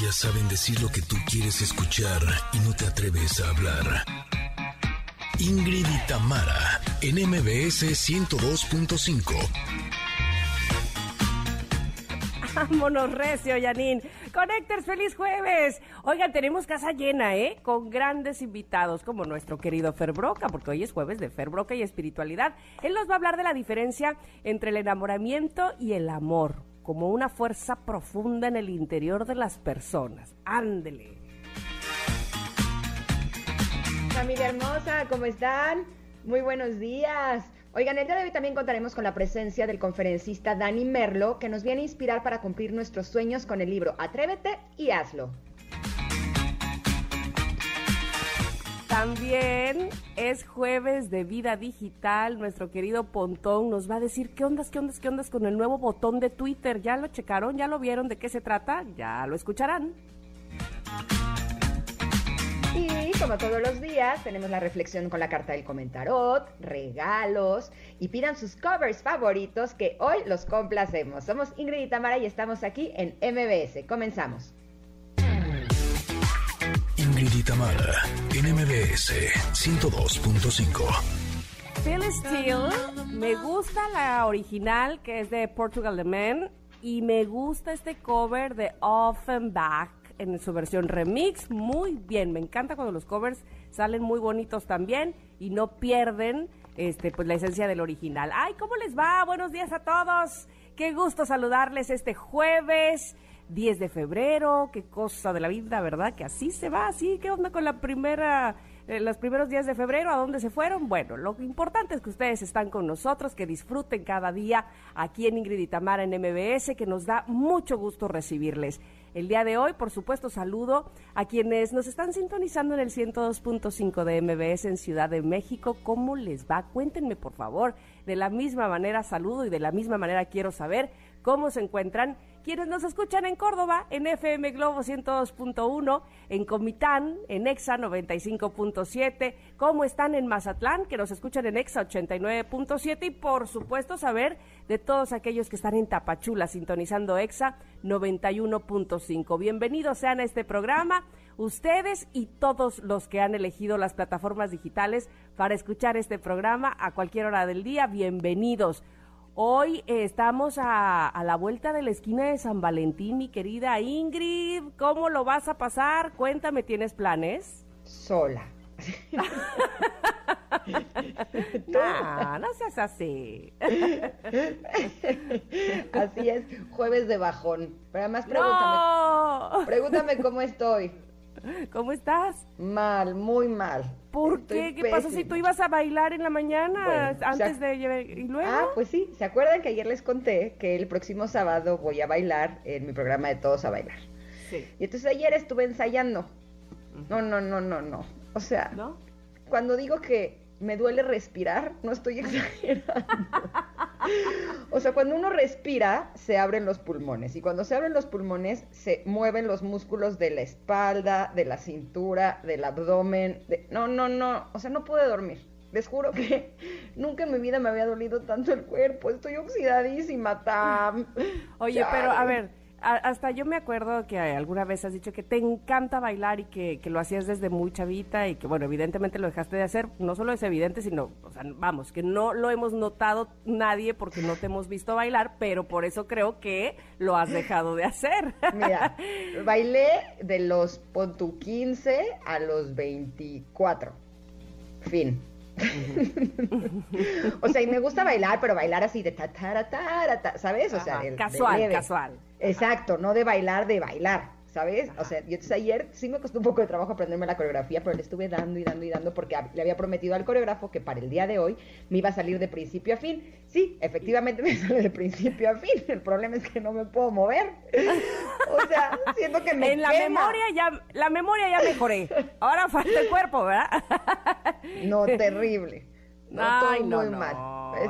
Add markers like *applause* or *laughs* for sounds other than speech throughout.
Ellas saben decir lo que tú quieres escuchar y no te atreves a hablar. Ingrid y Tamara, en MBS 102.5. Vámonos recio, Yanin. Connectors, feliz jueves. Oigan, tenemos casa llena, ¿eh? Con grandes invitados, como nuestro querido Fer Broca, porque hoy es jueves de Fer Broca y espiritualidad. Él nos va a hablar de la diferencia entre el enamoramiento y el amor, como una fuerza profunda en el interior de las personas. Ándele. Familia hermosa, ¿cómo están? Muy buenos días. Oigan, el día de hoy también contaremos con la presencia del conferencista Dani Merlo, que nos viene a inspirar para cumplir nuestros sueños con el libro Atrévete y hazlo. También es jueves de vida digital. Nuestro querido Pontón nos va a decir qué ondas, qué ondas, qué ondas con el nuevo botón de Twitter. ¿Ya lo checaron? ¿Ya lo vieron? ¿De qué se trata? Ya lo escucharán. Y como todos los días, tenemos la reflexión con la carta del comentarot, regalos y pidan sus covers favoritos que hoy los complacemos. Somos Ingrid y Tamara y estamos aquí en MBS. Comenzamos. Ingrid y Tamara, en MBS 102.5. Phil Steele, me gusta la original que es de Portugal The Man y me gusta este cover de Offenbach en su versión remix. Muy bien, me encanta cuando los covers salen muy bonitos también y no pierden este pues la esencia del original. Ay, ¿cómo les va? Buenos días a todos. Qué gusto saludarles este jueves 10 de febrero. Qué cosa de la vida, ¿verdad? Que así se va, así. ¿Qué onda con la primera eh, los primeros días de febrero, ¿a dónde se fueron? Bueno, lo importante es que ustedes están con nosotros, que disfruten cada día aquí en Ingrid y Tamara en MBS, que nos da mucho gusto recibirles. El día de hoy, por supuesto, saludo a quienes nos están sintonizando en el 102.5 de MBS en Ciudad de México. ¿Cómo les va? Cuéntenme, por favor. De la misma manera saludo y de la misma manera quiero saber cómo se encuentran quienes nos escuchan en Córdoba, en FM Globo 102.1, en Comitán, en EXA 95.7, cómo están en Mazatlán, que nos escuchan en EXA 89.7 y por supuesto saber de todos aquellos que están en Tapachula sintonizando EXA 91.5. Bienvenidos sean a este programa, ustedes y todos los que han elegido las plataformas digitales para escuchar este programa a cualquier hora del día, bienvenidos. Hoy eh, estamos a, a, la vuelta de la esquina de San Valentín, mi querida Ingrid. ¿Cómo lo vas a pasar? Cuéntame, ¿tienes planes? Sola. *laughs* no, no seas así. así es, jueves de bajón. Pero además pregúntame, no. pregúntame cómo estoy. *laughs* ¿Cómo estás? Mal, muy mal. ¿Por qué? ¿Qué pasó si tú ibas a bailar en la mañana bueno, antes o sea, de y luego? Ah, pues sí, ¿se acuerdan que ayer les conté que el próximo sábado voy a bailar en mi programa de Todos a bailar? Sí. Y entonces ayer estuve ensayando. No, no, no, no, no. O sea, ¿no? cuando digo que me duele respirar, no estoy *laughs* exagerando. o sea, cuando uno respira, se abren los pulmones. Y cuando se abren los pulmones, se mueven los músculos de la espalda, de la cintura, del abdomen. De... No, no, no. O sea, no pude dormir. Les juro que *laughs* nunca en mi vida me había dolido tanto el cuerpo. Estoy oxidadísima, Tam. Oye, Chale. pero a ver, hasta yo me acuerdo que alguna vez has dicho que te encanta bailar y que, que, lo hacías desde muy chavita y que, bueno, evidentemente lo dejaste de hacer. No solo es evidente, sino, o sea, vamos, que no lo hemos notado nadie porque no te hemos visto bailar, pero por eso creo que lo has dejado de hacer. Mira, *laughs* bailé de los pontu 15 a los 24. Fin. *laughs* o sea, y me gusta bailar, pero bailar así de ta, ta, ta, ta ¿sabes? O sea, Ajá, casual, de casual. Exacto, no de bailar, de bailar, ¿sabes? Ajá. O sea, yo entonces ayer sí me costó un poco de trabajo aprenderme la coreografía, pero le estuve dando y dando y dando porque le había prometido al coreógrafo que para el día de hoy me iba a salir de principio a fin. Sí, efectivamente me *laughs* sale de principio a fin. El problema es que no me puedo mover. *laughs* O sea, siento que me En la quema. memoria ya la memoria ya mejoré. Ahora falta el cuerpo, ¿verdad? No, *laughs* terrible. No, Ay, todo no, muy no, mal.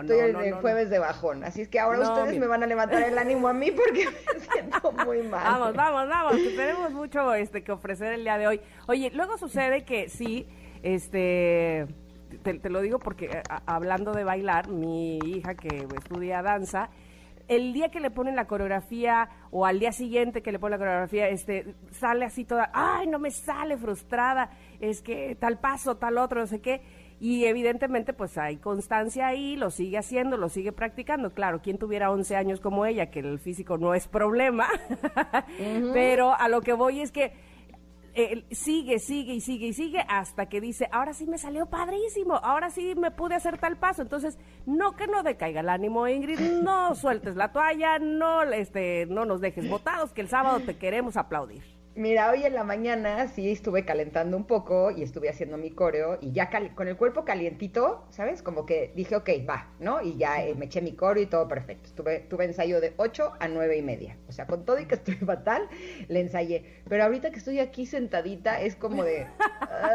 Estoy en no, jueves de bajón. Así es que ahora ustedes me van a levantar el ánimo a mí porque me *laughs* siento muy mal. Vamos, vamos, vamos, que tenemos mucho este que ofrecer el día de hoy. Oye, luego sucede que sí, este te, te lo digo porque eh, a- hablando de bailar, mi hija que estudia danza, el día que le ponen la coreografía o al día siguiente que le ponen la coreografía, este, sale así toda, ay, no me sale frustrada, es que tal paso, tal otro, no sé qué. Y evidentemente, pues hay constancia ahí, lo sigue haciendo, lo sigue practicando. Claro, quien tuviera 11 años como ella, que el físico no es problema, *laughs* pero a lo que voy es que eh, sigue, sigue y sigue y sigue hasta que dice, ahora sí me salió padrísimo, ahora sí me pude hacer tal paso. Entonces, no que no decaiga el ánimo, Ingrid, no sueltes la toalla, no, este, no nos dejes *laughs* botados, que el sábado te queremos aplaudir. Mira, hoy en la mañana sí estuve calentando un poco y estuve haciendo mi coreo y ya con el cuerpo calientito, ¿sabes? Como que dije, ok, va, ¿no? Y ya eh, me eché mi coreo y todo perfecto. Tuve, tuve ensayo de 8 a 9 y media. O sea, con todo y que estoy fatal, *laughs* le ensayé. Pero ahorita que estoy aquí sentadita es como de,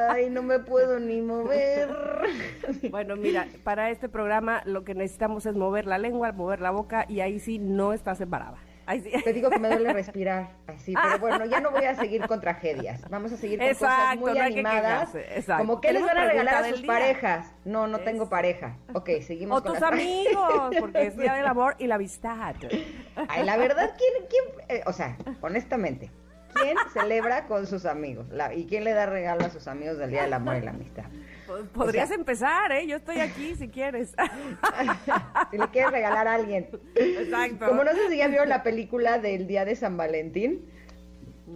ay, no me puedo ni mover. *laughs* Bueno, mira, para este programa lo que necesitamos es mover la lengua, mover la boca y ahí sí no estás Te digo que me duele *laughs* respirar, así, pero bueno, ya no voy a seguir con tragedias. Vamos a seguir con cosas muy animadas. como que les van a regalar a sus parejas. No, no tengo pareja. Ok, seguimos o tus amigos, porque es día del amor y la amistad. Ay, la verdad, ¿quién, quién, eh, o sea, honestamente, ¿quién celebra con sus amigos? ¿Y quién le da regalo a sus amigos del día del amor y la amistad? Podrías empezar, ¿eh? Yo estoy aquí si quieres. *laughs* si le quieres regalar a alguien. Exacto. Como no sé si ya vieron la película del Día de San Valentín.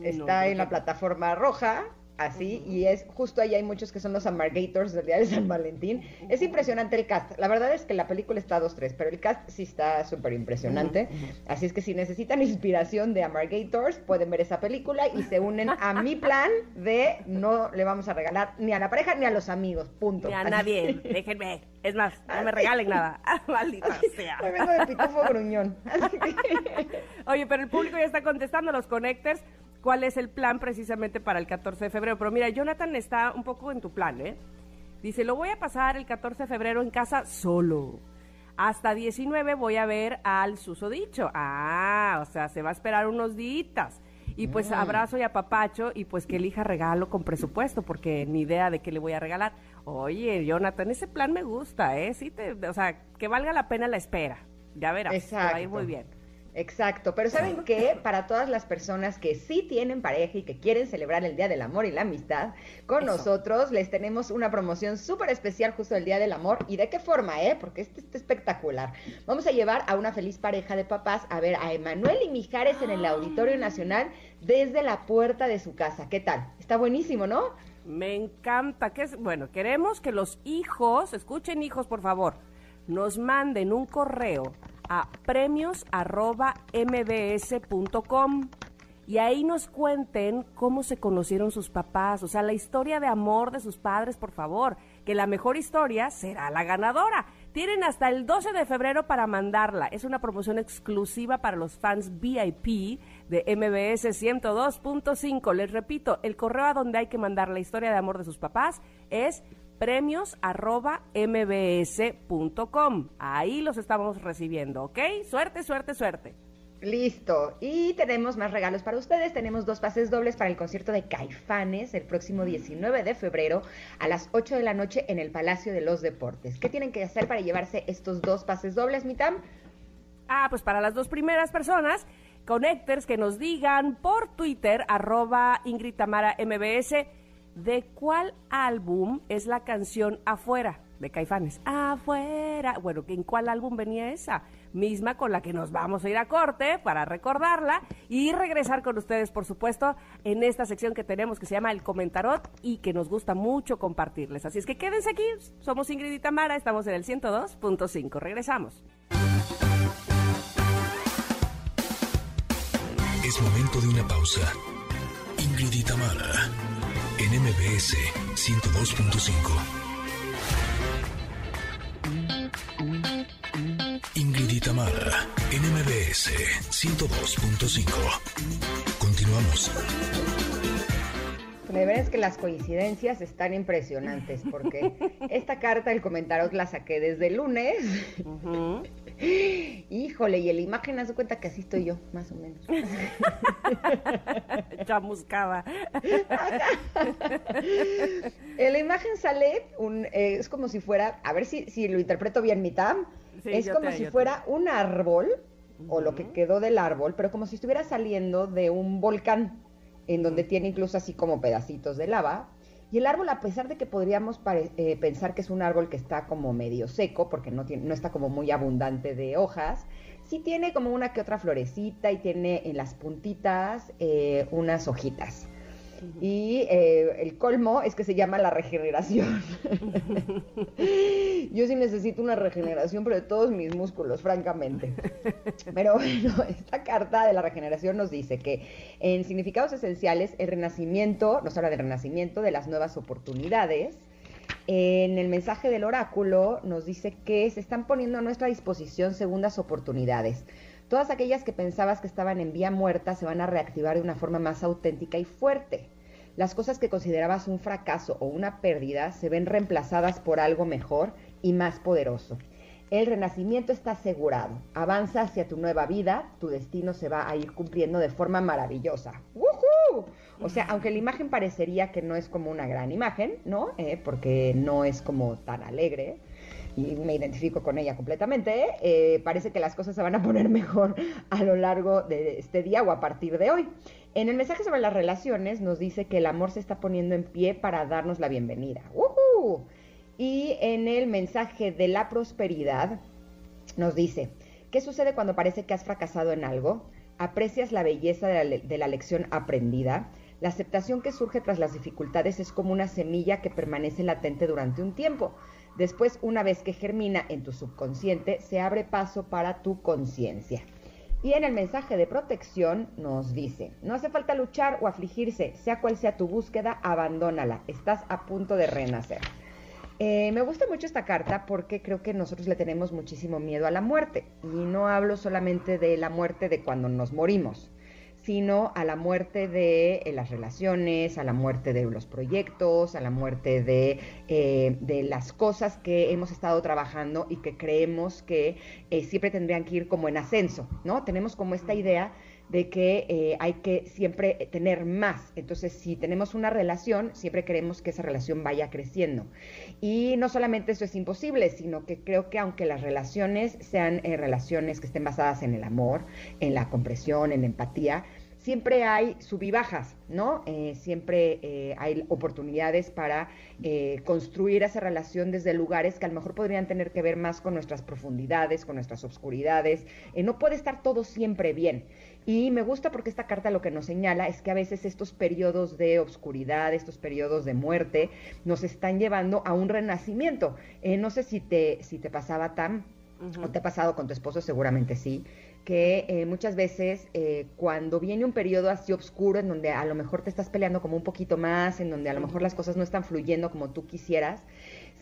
Está en la plataforma roja así, y es justo ahí hay muchos que son los Amargators del Día de San Valentín. Es impresionante el cast. La verdad es que la película está 2-3, pero el cast sí está súper impresionante. Así es que si necesitan *laughs* inspiración de Amargators, pueden ver esa película y se unen a mi plan de no le vamos a regalar ni a la pareja ni a los amigos, punto. Ni a nadie, *laughs* déjenme. Es más, no me regalen nada. *laughs* Maldita sea. Me vengo de pitufo gruñón. Oye, pero el público ya está contestando los connectors cuál es el plan precisamente para el 14 de febrero. Pero mira, Jonathan está un poco en tu plan, ¿eh? Dice, lo voy a pasar el 14 de febrero en casa solo. Hasta 19 voy a ver al susodicho. Ah, o sea, se va a esperar unos días. Y pues mm. abrazo y apapacho y pues que elija regalo con presupuesto, porque ni idea de qué le voy a regalar. Oye, Jonathan, ese plan me gusta, ¿eh? Sí te, o sea, que valga la pena la espera. Ya verás, Exacto. va a ir muy bien. Exacto, pero ¿saben qué? Para todas las personas que sí tienen pareja y que quieren celebrar el Día del Amor y la Amistad, con nosotros les tenemos una promoción súper especial justo el Día del Amor. ¿Y de qué forma, eh? Porque este está espectacular. Vamos a llevar a una feliz pareja de papás a ver a Emanuel y Mijares en el Auditorio Nacional desde la puerta de su casa. ¿Qué tal? Está buenísimo, ¿no? Me encanta. que es? Bueno, queremos que los hijos, escuchen hijos, por favor, nos manden un correo a premios.mbs.com y ahí nos cuenten cómo se conocieron sus papás, o sea, la historia de amor de sus padres, por favor, que la mejor historia será la ganadora. Tienen hasta el 12 de febrero para mandarla. Es una promoción exclusiva para los fans VIP de MBS 102.5. Les repito, el correo a donde hay que mandar la historia de amor de sus papás es premios arroba mbs.com. Ahí los estamos recibiendo, ¿ok? Suerte, suerte, suerte. Listo. Y tenemos más regalos para ustedes. Tenemos dos pases dobles para el concierto de Caifanes el próximo 19 de febrero a las 8 de la noche en el Palacio de los Deportes. ¿Qué tienen que hacer para llevarse estos dos pases dobles, Mitam? Ah, pues para las dos primeras personas, connectors que nos digan por Twitter, arroba Ingrid Tamara MBS ¿De cuál álbum es la canción Afuera de Caifanes? Afuera. Bueno, ¿en cuál álbum venía esa? Misma con la que nos vamos a ir a corte para recordarla y regresar con ustedes, por supuesto, en esta sección que tenemos que se llama El Comentarot y que nos gusta mucho compartirles. Así es que quédense aquí. Somos Ingrid y estamos en el 102.5. Regresamos. Es momento de una pausa. Ingrid y en MBS 102.5. Ingrid y Tamara en MBS 102.5. Continuamos. De verdad es que las coincidencias están impresionantes porque *laughs* esta carta del comentario la saqué desde el lunes. Híjole, y la imagen hace cuenta que así estoy yo, más o menos. *laughs* Chamuscada. *laughs* en la imagen sale un, eh, es como si fuera, a ver si, si lo interpreto bien, mitad. es como si fuera un árbol o lo que quedó del árbol, pero como si estuviera saliendo de un volcán, en donde tiene incluso así como pedacitos de lava. Y el árbol, a pesar de que podríamos eh, pensar que es un árbol que está como medio seco, porque no, tiene, no está como muy abundante de hojas, sí tiene como una que otra florecita y tiene en las puntitas eh, unas hojitas. Y eh, el colmo es que se llama la regeneración. *laughs* Yo sí necesito una regeneración, pero de todos mis músculos, francamente. Pero bueno, *laughs* esta carta de la regeneración nos dice que en significados esenciales el renacimiento, nos habla del renacimiento, de las nuevas oportunidades. En el mensaje del oráculo nos dice que se están poniendo a nuestra disposición segundas oportunidades. Todas aquellas que pensabas que estaban en vía muerta se van a reactivar de una forma más auténtica y fuerte. Las cosas que considerabas un fracaso o una pérdida se ven reemplazadas por algo mejor y más poderoso. El renacimiento está asegurado. Avanza hacia tu nueva vida, tu destino se va a ir cumpliendo de forma maravillosa. O sea, aunque la imagen parecería que no es como una gran imagen, ¿no? Eh, porque no es como tan alegre, y me identifico con ella completamente, eh, parece que las cosas se van a poner *laughs* mejor a lo largo de este día o a partir de hoy. En el mensaje sobre las relaciones nos dice que el amor se está poniendo en pie para darnos la bienvenida. Y en el mensaje de la prosperidad nos dice, ¿qué sucede cuando parece que has fracasado en algo? Aprecias la belleza de la, de la lección aprendida. La aceptación que surge tras las dificultades es como una semilla que permanece latente durante un tiempo. Después, una vez que germina en tu subconsciente, se abre paso para tu conciencia. Y en el mensaje de protección nos dice, no hace falta luchar o afligirse, sea cual sea tu búsqueda, abandónala, estás a punto de renacer. Eh, me gusta mucho esta carta porque creo que nosotros le tenemos muchísimo miedo a la muerte. Y no hablo solamente de la muerte de cuando nos morimos, sino a la muerte de eh, las relaciones, a la muerte de los proyectos, a la muerte de, eh, de las cosas que hemos estado trabajando y que creemos que eh, siempre tendrían que ir como en ascenso, ¿no? Tenemos como esta idea de que hay que siempre tener más. Entonces, si tenemos una relación, siempre queremos que esa relación vaya creciendo. Y no solamente eso es imposible, sino que creo que aunque las relaciones sean relaciones que estén basadas en el amor, en la compresión, en la empatía, siempre hay subibajas, ¿no? Eh, siempre eh, hay oportunidades para eh, construir esa relación desde lugares que a lo mejor podrían tener que ver más con nuestras profundidades, con nuestras obscuridades. no puede estar todo siempre bien. Y me gusta porque esta carta lo que nos señala es que a veces estos periodos de obscuridad, estos periodos de muerte, nos están llevando a un renacimiento. no sé si te, si te pasaba tan, o te ha pasado con tu esposo, seguramente sí. Que eh, muchas veces eh, cuando viene un periodo así oscuro en donde a lo mejor te estás peleando como un poquito más, en donde a lo mejor las cosas no están fluyendo como tú quisieras,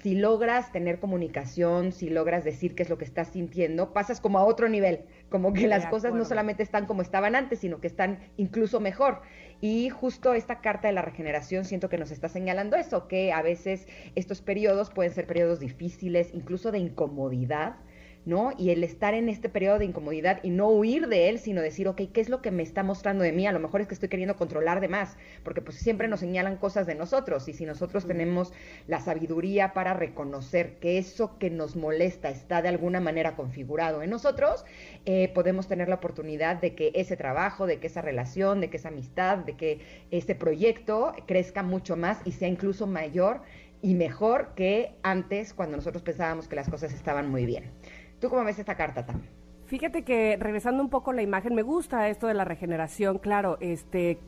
si logras tener comunicación, si logras decir qué es lo que estás sintiendo, pasas como a otro nivel, como que las cosas no solamente están como estaban antes, sino que están incluso mejor. Y justo esta carta de la regeneración siento que nos está señalando eso, que a veces estos periodos pueden ser periodos difíciles, incluso de incomodidad, ¿no? Y el estar en este periodo de incomodidad y no huir de él, sino decir, ok, ¿qué es lo que me está mostrando de mí? A lo mejor es que estoy queriendo controlar de más, porque pues siempre nos señalan cosas de nosotros y si nosotros tenemos la sabiduría para reconocer que eso que nos molesta está de alguna manera configurado en nosotros, eh, podemos tener la oportunidad de que ese trabajo, de que esa relación, de que esa amistad, de que ese proyecto crezca mucho más y sea incluso mayor y mejor que antes cuando nosotros pensábamos que las cosas estaban muy bien. ¿Tú cómo ves esta carta, Tam? Fíjate que regresando un poco a la imagen, me gusta esto de la regeneración, claro, este,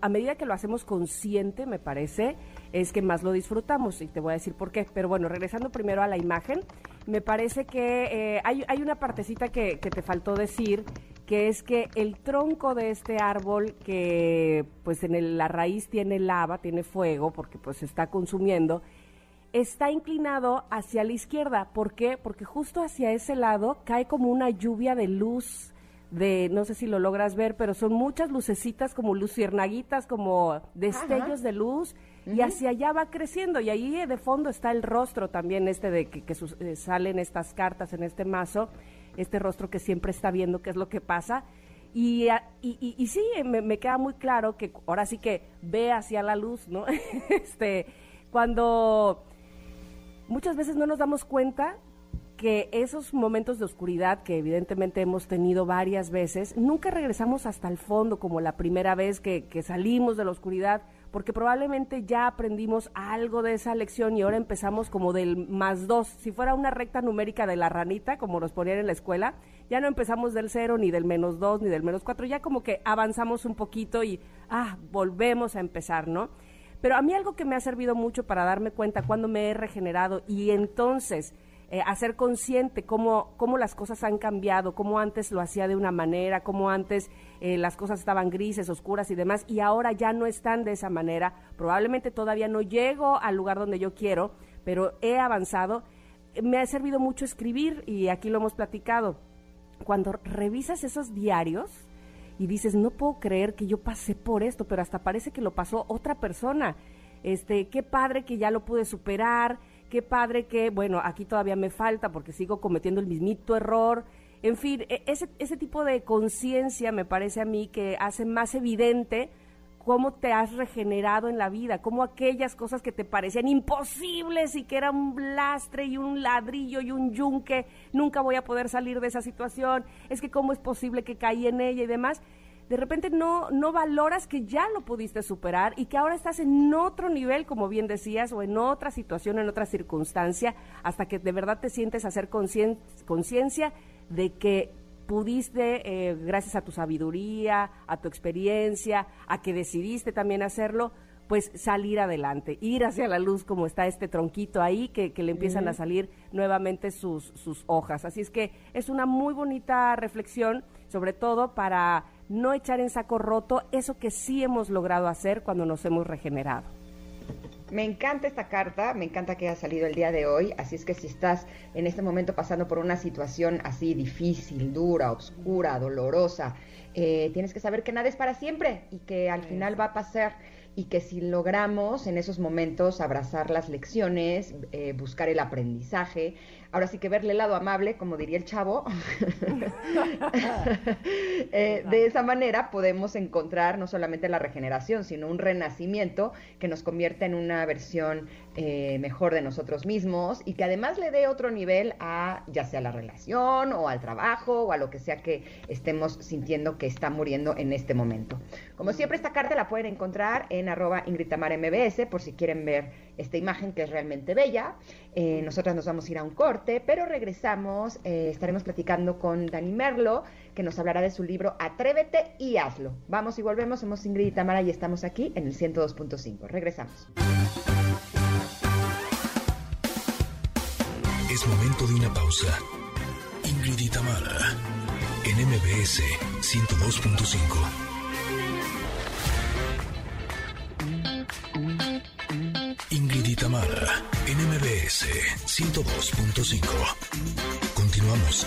a medida que lo hacemos consciente, me parece, es que más lo disfrutamos y te voy a decir por qué. Pero bueno, regresando primero a la imagen, me parece que eh, hay, hay, una partecita que, que, te faltó decir, que es que el tronco de este árbol, que pues en la raíz tiene lava, tiene fuego, porque pues se está consumiendo, está inclinado hacia la izquierda. ¿Por qué? Porque justo hacia ese lado cae como una lluvia de luz, de, no sé si lo logras ver, pero son muchas lucecitas como luciernaguitas, como destellos de luz, y hacia allá va creciendo. Y ahí de fondo está el rostro también este de que, eh, salen estas cartas en este mazo, este rostro que siempre está viendo qué es lo que pasa. Y, y, y, sí, me, me, queda muy claro que ahora sí que ve hacia la luz, ¿no? *laughs* este, cuando muchas veces no nos damos cuenta que esos momentos de oscuridad que evidentemente hemos tenido varias veces, nunca regresamos hasta el fondo como la primera vez que, que salimos de la oscuridad, porque probablemente ya aprendimos algo de esa lección y ahora empezamos como del más dos. Si fuera una recta numérica de la ranita, como nos ponían en la escuela, ya no empezamos del cero, ni del menos dos, ni del menos cuatro, ya como que avanzamos un poquito y, ah, volvemos a empezar, ¿no? Pero a mí algo que me ha servido mucho para darme cuenta cuando me he regenerado y entonces eh, hacer consciente cómo, cómo las cosas han cambiado, cómo antes lo hacía de una manera, cómo antes eh, las cosas estaban grises, oscuras y demás, y ahora ya no están de esa manera. Probablemente todavía no llego al lugar donde yo quiero, pero he avanzado. Me ha servido mucho escribir y aquí lo hemos platicado. Cuando revisas esos diarios, y dices, no puedo creer que yo pasé por esto, pero hasta parece que lo pasó otra persona. Este, qué padre que ya lo pude superar, qué padre que, bueno, aquí todavía me falta porque sigo cometiendo el mismito error. En fin, e, ese, ese tipo de conciencia me parece a mí que hace más evidente cómo te has regenerado en la vida, cómo aquellas cosas que te parecían imposibles y que eran un lastre y un ladrillo y un yunque, nunca voy a poder salir de esa situación, es que cómo es posible que caí en ella y demás, de repente no, no valoras que ya lo pudiste superar y que ahora estás en otro nivel, como bien decías, o en otra situación, en otra circunstancia, hasta que de verdad te sientes hacer conciencia de que pudiste, eh, gracias a tu sabiduría, a tu experiencia, a que decidiste también hacerlo, pues salir adelante, ir hacia la luz como está este tronquito ahí, que, le empiezan a salir nuevamente sus, sus hojas. Así es que es una muy bonita reflexión, sobre todo para no echar en saco roto eso que sí hemos logrado hacer cuando nos hemos regenerado. Me encanta esta carta, me encanta que haya salido el día de hoy, así es que si estás en este momento pasando por una situación así difícil, dura, oscura, dolorosa, eh, tienes que saber que nada es para siempre y que al final va a pasar y que si logramos en esos momentos abrazar las lecciones, eh, buscar el aprendizaje, ahora sí que verle el lado amable, como diría el chavo, *laughs* eh, de esa manera podemos encontrar no solamente la regeneración, sino un renacimiento que nos convierte en una versión eh, mejor de nosotros mismos y que además le dé otro nivel a ya sea la relación o al trabajo o a lo que sea que estemos sintiendo que está muriendo en este momento. Como siempre, esta carta la pueden encontrar en arroba MBS por si quieren ver esta imagen que es realmente bella. Eh, nosotras nos vamos a ir a un corte, pero regresamos, eh, estaremos platicando con Dani Merlo, que nos hablará de su libro Atrévete y hazlo. Vamos y volvemos, somos Ingrid y Tamara y estamos aquí en el 102.5. Regresamos. Es momento de una pausa. Ingrid y Tamara, en MBS 102.5. Itamara, NMBS 102.5. Continuamos.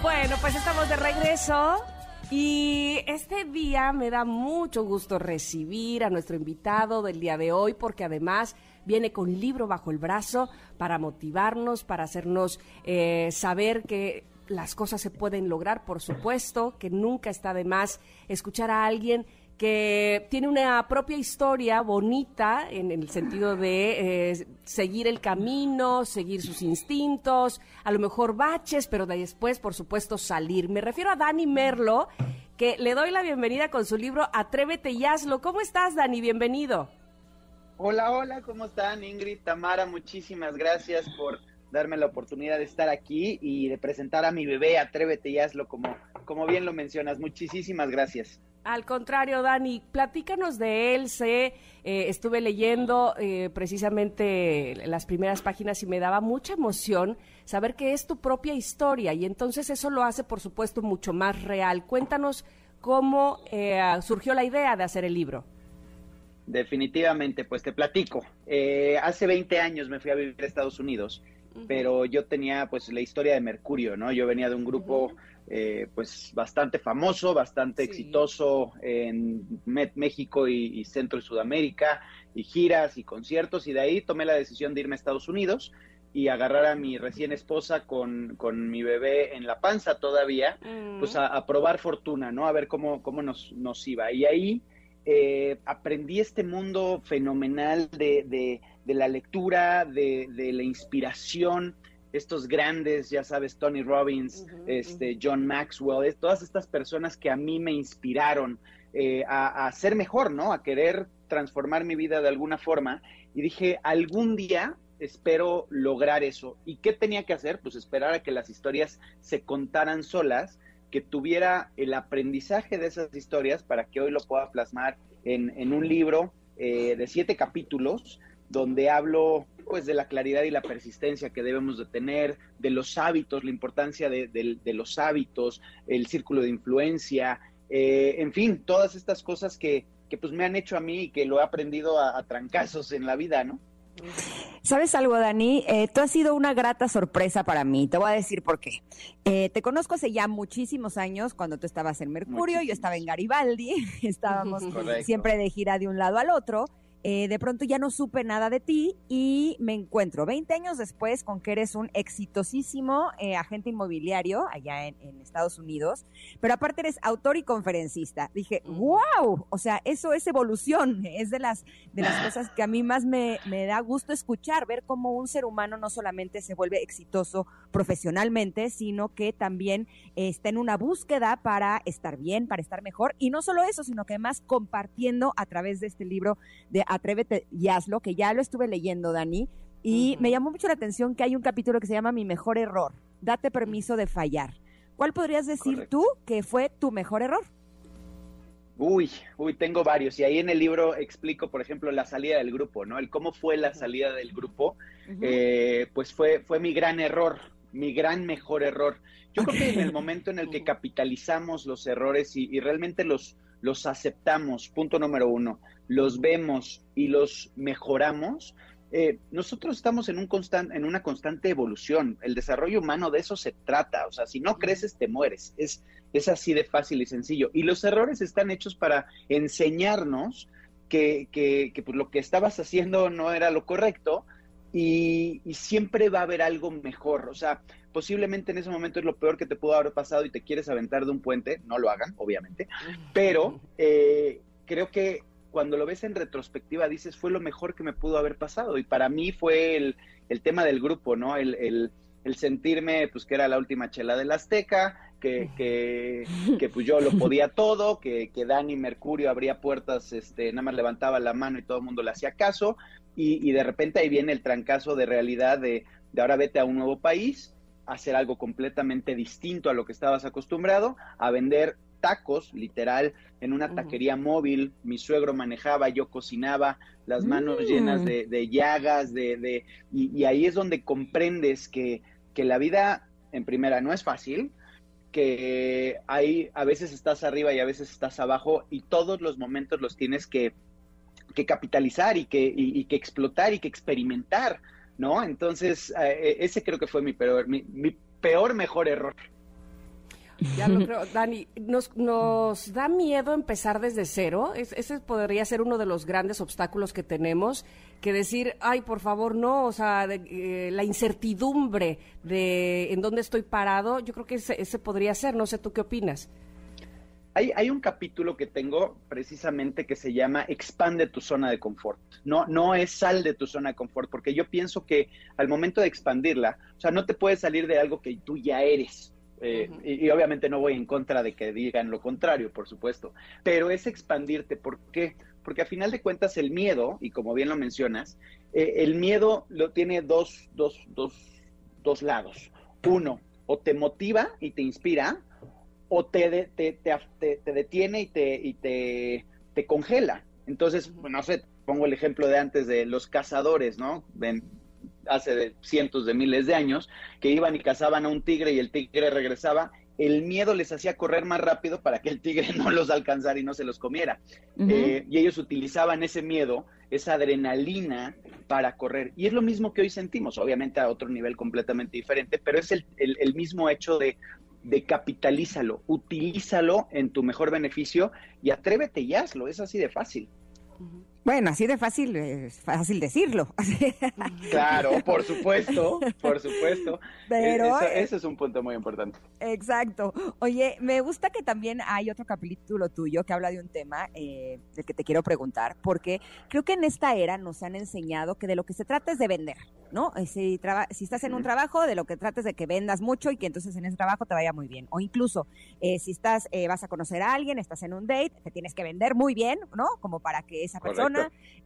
Bueno, pues estamos de regreso. Y este día me da mucho gusto recibir a nuestro invitado del día de hoy porque además viene con libro bajo el brazo para motivarnos, para hacernos eh, saber que las cosas se pueden lograr, por supuesto, que nunca está de más escuchar a alguien que tiene una propia historia bonita en el sentido de eh, seguir el camino, seguir sus instintos, a lo mejor baches, pero después, por supuesto, salir. Me refiero a Dani Merlo, que le doy la bienvenida con su libro Atrévete y hazlo. ¿Cómo estás, Dani? Bienvenido. Hola, hola, ¿cómo están? Ingrid, Tamara, muchísimas gracias por darme la oportunidad de estar aquí y de presentar a mi bebé Atrévete y hazlo, como, como bien lo mencionas. Muchísimas gracias. Al contrario, Dani, platícanos de él. Sé, eh, estuve leyendo eh, precisamente las primeras páginas y me daba mucha emoción saber que es tu propia historia y entonces eso lo hace, por supuesto, mucho más real. Cuéntanos cómo eh, surgió la idea de hacer el libro. Definitivamente, pues te platico. hace 20 años me fui a vivir a Estados Unidos, pero yo tenía pues la historia de Mercurio, ¿no? Yo venía de un grupo... Eh, pues bastante famoso, bastante exitoso en México y, Centro y Sudamérica, y giras y conciertos, y de ahí tomé la decisión de irme a Estados Unidos y agarrar a mi recién esposa con, mi bebé en la panza todavía, pues mm. a, probar fortuna, ¿no? A ver cómo, cómo nos, nos iba. Y ahí eh, aprendí este mundo fenomenal de, de la lectura, de, de, la inspiración, estos grandes, ya sabes, Tony Robbins, este, John Maxwell, todas estas personas que a mí me inspiraron eh, a, a, ser mejor, ¿no? A querer transformar mi vida de alguna forma. Y dije, algún día espero lograr eso. ¿Y qué tenía que hacer? Pues esperar a que las historias se contaran solas, que tuviera el aprendizaje de esas historias para que hoy lo pueda plasmar en, en un libro eh, de siete capítulos donde hablo pues de la claridad y la persistencia que debemos de tener, de los hábitos, la importancia de, de, de los hábitos, el círculo de influencia, eh, en fin, todas estas cosas que, que, pues me han hecho a mí y que lo he aprendido a, a trancazos en la vida, ¿no? ¿Sabes algo, Dani? Eh, tú has sido una grata sorpresa para mí. Te voy a decir por qué. Eh, te conozco hace ya muchísimos años, cuando tú estabas en Mercurio, Muchísimos. yo estaba en Garibaldi, *laughs* estábamos Correcto. siempre de gira de un lado al otro eh, de pronto ya no supe nada de ti y me encuentro 20 años después con que eres un exitosísimo eh, agente inmobiliario allá en, en, Estados Unidos, pero aparte eres autor y conferencista. Dije, wow, o sea, eso es evolución, *laughs* es de las, de las cosas que a mí más me, me da gusto escuchar, ver cómo un ser humano no solamente se vuelve exitoso profesionalmente, sino que también eh, está en una búsqueda para estar bien, para estar mejor, y no solo eso, sino que además compartiendo a través de este libro de Atrévete y hazlo, que ya lo estuve leyendo, Dani, y uh -huh. me llamó mucho la atención que hay un capítulo que se llama Mi mejor error, date permiso de fallar. ¿Cuál podrías decir Correcto. tú que fue tu mejor error? Uy, uy, tengo varios. Y ahí en el libro explico, por ejemplo, la salida del grupo, ¿no? El cómo fue la salida del grupo, uh -huh. eh, pues fue, fue mi gran error, mi gran mejor error. Yo okay. creo que en el momento en el que capitalizamos los errores y, y realmente los, los aceptamos, punto número uno, los vemos y los mejoramos, eh, nosotros estamos en, un constant, en una constante evolución. El desarrollo humano de eso se trata. O sea, si no creces, te mueres. Es, es así de fácil y sencillo. Y los errores están hechos para enseñarnos que, que, que pues, lo que estabas haciendo no era lo correcto y, y, siempre va a haber algo mejor. O sea, posiblemente en ese momento es lo peor que te pudo haber pasado y te quieres aventar de un puente. No lo hagan, obviamente. Pero eh, creo que cuando lo ves en retrospectiva dices, fue lo mejor que me pudo haber pasado. Y para mí fue el, el tema del grupo, ¿no? El, el, el, sentirme, pues, que era la última chela del Azteca, que, que, *laughs* que pues yo lo podía todo, que, que Dani Mercurio abría puertas, este, nada más levantaba la mano y todo el mundo le hacía caso. Y, y de repente ahí viene el trancazo de realidad de, de ahora vete a un nuevo país, hacer algo completamente distinto a lo que estabas acostumbrado, a vender tacos, literal, en una taquería uh -huh. móvil. Mi suegro manejaba, yo cocinaba, las manos mm. llenas de, de, llagas, de, de y, y, ahí es donde comprendes que, que la vida, en primera, no es fácil, que hay, a veces estás arriba y a veces estás abajo, y todos los momentos los tienes que, que capitalizar y que, y, y que explotar y que experimentar, ¿no? Entonces, eh, ese creo que fue mi peor, mi, mi peor, mejor error. Ya lo creo, Dani, ¿nos, nos da miedo empezar desde cero? Es, ese podría ser uno de los grandes obstáculos que tenemos, que decir, ay, por favor, no, o sea, de, eh, la incertidumbre de en dónde estoy parado, yo creo que ese, ese podría ser, no sé, ¿tú qué opinas? Hay, hay, un capítulo que tengo precisamente que se llama Expande tu zona de confort. No, no es sal de tu zona de confort, porque yo pienso que al momento de expandirla, o sea, no te puedes salir de algo que tú ya eres. Eh, uh -huh. y, y, obviamente no voy en contra de que digan lo contrario, por supuesto, pero es expandirte. ¿Por qué? Porque a final de cuentas el miedo, y como bien lo mencionas, eh, el miedo lo tiene dos, dos, dos, dos lados. Uno, o te motiva y te inspira, o te, te, te, te, detiene y te, y te, te congela. Entonces, -huh. no sé, pongo el ejemplo de antes de los cazadores, ¿no? Ven, hace de cientos de miles de años, que iban y cazaban a un tigre y el tigre regresaba, el miedo les hacía correr más rápido para que el tigre *laughs* no los alcanzara y no se los comiera. Uh -huh. eh, y ellos utilizaban ese miedo, esa adrenalina para correr. Y es lo mismo que hoy sentimos, obviamente a otro nivel completamente diferente, pero es el, el, el mismo hecho de, de capitalízalo, utilízalo en tu mejor beneficio y atrévete y hazlo, es así de fácil. Bueno, así de fácil, es fácil decirlo. *laughs* Claro, por supuesto, por supuesto. Pero eso, eso, es un punto muy importante. Exacto. Oye, me gusta que también hay otro capítulo tuyo que habla de un tema eh, del que te quiero preguntar, porque creo que en esta era nos han enseñado que de lo que se trata es de vender, ¿no? Eh, si, si estás en un trabajo, de lo que trates de que vendas mucho y que entonces en ese trabajo te vaya muy bien. O incluso, eh, si estás, vas a conocer a alguien, estás en un date, te tienes que vender muy bien, ¿no? Como para que esa persona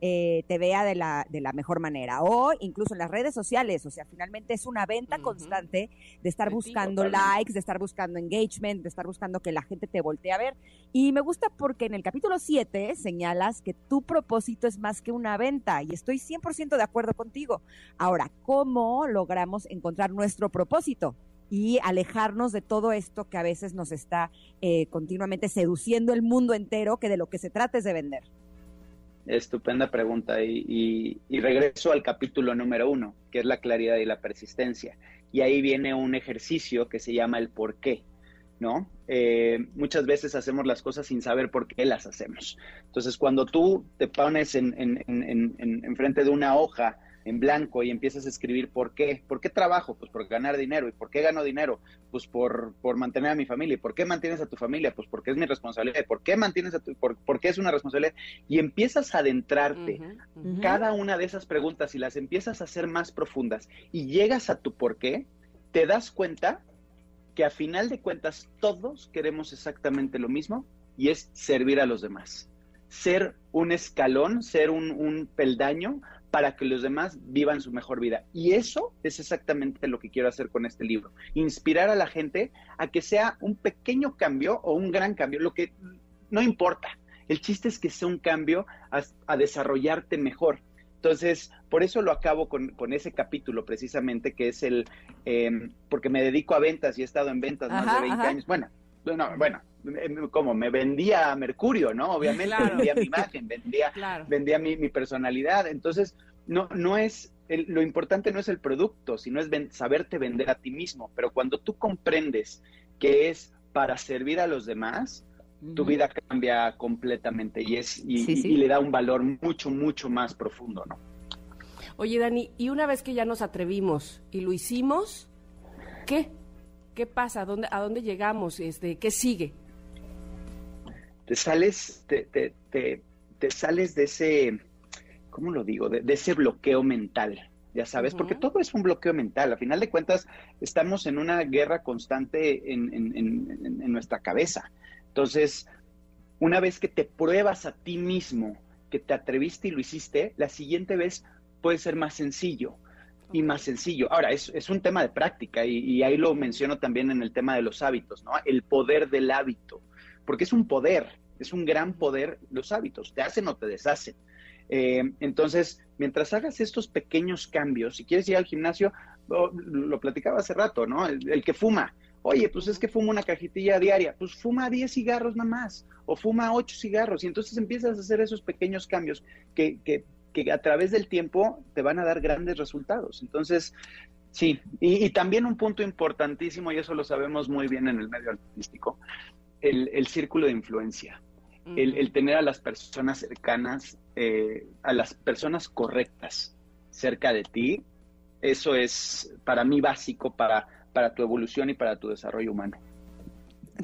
eh, te vea de la, de la mejor manera. O incluso en las redes sociales, o sea, finalmente es una venta constante de estar buscando likes, de estar buscando engagement, de estar buscando que la gente te voltee a ver. Y me gusta porque en el capítulo 7 señalas que tu propósito es más que una venta y estoy 100% de acuerdo contigo. Ahora, ¿cómo logramos encontrar nuestro propósito? y alejarnos de todo esto que a veces nos está eh, continuamente seduciendo el mundo entero, que de lo que se trata es de vender. Estupenda pregunta. Y, regreso al capítulo número uno, que es la claridad y la persistencia. Y ahí viene un ejercicio que se llama el por qué, ¿no? Eh, muchas veces hacemos las cosas sin saber por qué las hacemos. Entonces, cuando tú te pones en, en frente de una hoja en blanco y empiezas a escribir por qué. ¿Por qué trabajo? Pues por ganar dinero. ¿Y por qué gano dinero? Pues por, por mantener a mi familia. ¿Y por qué mantienes a tu familia? Pues porque es mi responsabilidad. ¿Por qué mantienes a tu, por, qué es una responsabilidad? Y empiezas a adentrarte cada una de esas preguntas y las empiezas a hacer más profundas y llegas a tu por qué, te das cuenta que a final de cuentas todos queremos exactamente lo mismo y es servir a los demás. Ser un escalón, ser un, un peldaño para que los demás vivan su mejor vida. Y eso es exactamente lo que quiero hacer con este libro. Inspirar a la gente a que sea un pequeño cambio o un gran cambio, lo que no importa. El chiste es que sea un cambio a, desarrollarte mejor. Entonces, por eso lo acabo con, ese capítulo precisamente, que es el, em, porque me dedico a ventas y he estado en ventas más de 20 años. Bueno, bueno, bueno, como me vendía Mercurio, ¿no? Obviamente, vendía mi imagen, vendía, vendía mi, personalidad. Entonces, no, no es, lo importante no es el producto, sino es saberte vender a ti mismo. Pero cuando tú comprendes que es para servir a los demás, tu vida cambia completamente y es y, le da un valor mucho, mucho más profundo, ¿no? Oye, Dani, y una vez que ya nos atrevimos y lo hicimos, ¿qué? ¿Qué pasa? ¿A dónde, a dónde llegamos? Este, ¿Qué sigue? te sales, te, te, te, sales de ese, ¿cómo lo digo? De, ese bloqueo mental, ya sabes, porque todo es un bloqueo mental. A final de cuentas, estamos en una guerra constante en, en, en, nuestra cabeza. Entonces, una vez que te pruebas a ti mismo que te atreviste y lo hiciste, la siguiente vez puede ser más sencillo y más sencillo. Ahora, es, es un tema de práctica y, y, ahí lo menciono también en el tema de los hábitos, ¿no? El poder del hábito porque es un poder, es un gran poder los hábitos, te hacen o te deshacen. Eh, entonces, mientras hagas estos pequeños cambios, si quieres ir al gimnasio, lo, platicaba hace rato, ¿no? El, que fuma, oye, pues es que fuma una cajetilla diaria, pues fuma 10 cigarros nada más, o fuma 8 cigarros, y entonces empiezas a hacer esos pequeños cambios que, que, que a través del tiempo te van a dar grandes resultados. Entonces, sí, y, y también un punto importantísimo, y eso lo sabemos muy bien en el medio artístico, el, círculo de influencia, el, tener a las personas cercanas, eh, a las personas correctas cerca de ti, eso es para mí básico para, para tu evolución y para tu desarrollo humano.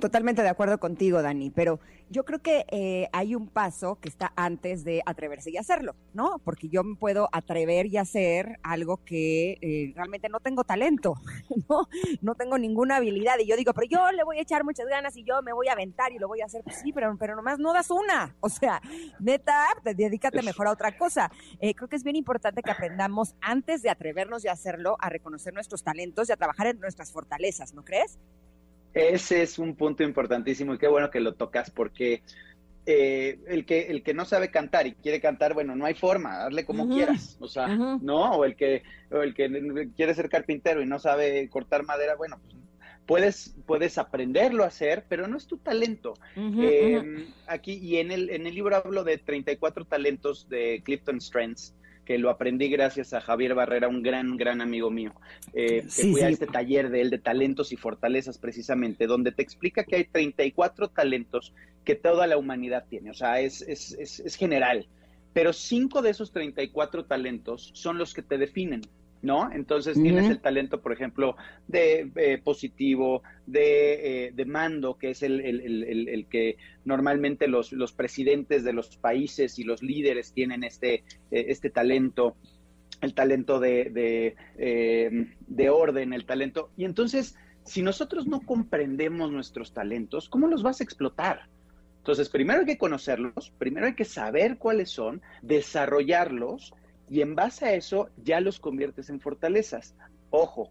Totalmente de acuerdo contigo, Dani, pero yo creo que eh, hay un paso que está antes de atreverse y hacerlo, ¿no? Porque yo me puedo atrever y hacer algo que eh, realmente no tengo talento, *laughs* ¿no? No tengo ninguna habilidad y yo digo, pero yo le voy a echar muchas ganas y yo me voy a aventar y lo voy a hacer. Pues sí, pero, pero nomás no das una. O sea, neta, dedícate mejor a otra cosa. Eh, creo que es bien importante que aprendamos antes de atrevernos y hacerlo a reconocer nuestros talentos y a trabajar en nuestras fortalezas, ¿no crees? Ese es un punto importantísimo y qué bueno que lo tocas porque eh, el, que, el que no sabe cantar y quiere cantar, bueno, no hay forma, darle como quieras, o sea, ¿no? O el, que, o el que quiere ser carpintero y no sabe cortar madera, bueno, pues puedes, puedes aprenderlo a hacer, pero no es tu talento. Em, aquí, y en el, en el libro hablo de 34 talentos de Clifton Strengths, que lo aprendí gracias a Javier Barrera, un gran, gran amigo mío, eh, que fui a este taller de él de talentos y fortalezas precisamente, donde te explica que hay 34 talentos que toda la humanidad tiene, o sea, es, es, es, es general pero cinco de esos 34 talentos son los que te definen. ¿No? Entonces tienes el talento, por ejemplo, de eh, positivo, de, eh, de, mando, que es el, el, el, que normalmente los, los, presidentes de los países y los líderes tienen este, eh, este talento, el talento de, de, de orden, el talento. Y entonces, si nosotros no comprendemos nuestros talentos, ¿cómo los vas a explotar? Entonces, primero hay que conocerlos, primero hay que saber cuáles son, desarrollarlos y en base a eso ya los conviertes en fortalezas. Ojo,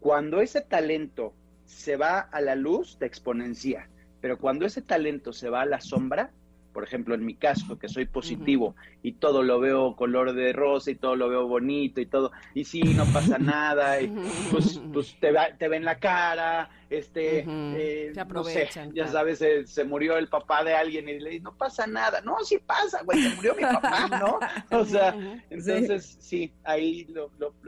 cuando ese talento se va a la luz, te exponencia, pero cuando ese talento se va a la sombra, por ejemplo, en mi caso, que soy positivo y todo lo veo color de rosa y todo lo veo bonito y todo, y sí, no pasa *laughs* nada, y pues, pues te, te ven la cara, este, eh, no sé, ya sabes, se, murió el papá de alguien y le dice, no pasa nada, no, sí pasa, güey, se murió mi papá, ¿no? *laughs* O sea, entonces sí, ahí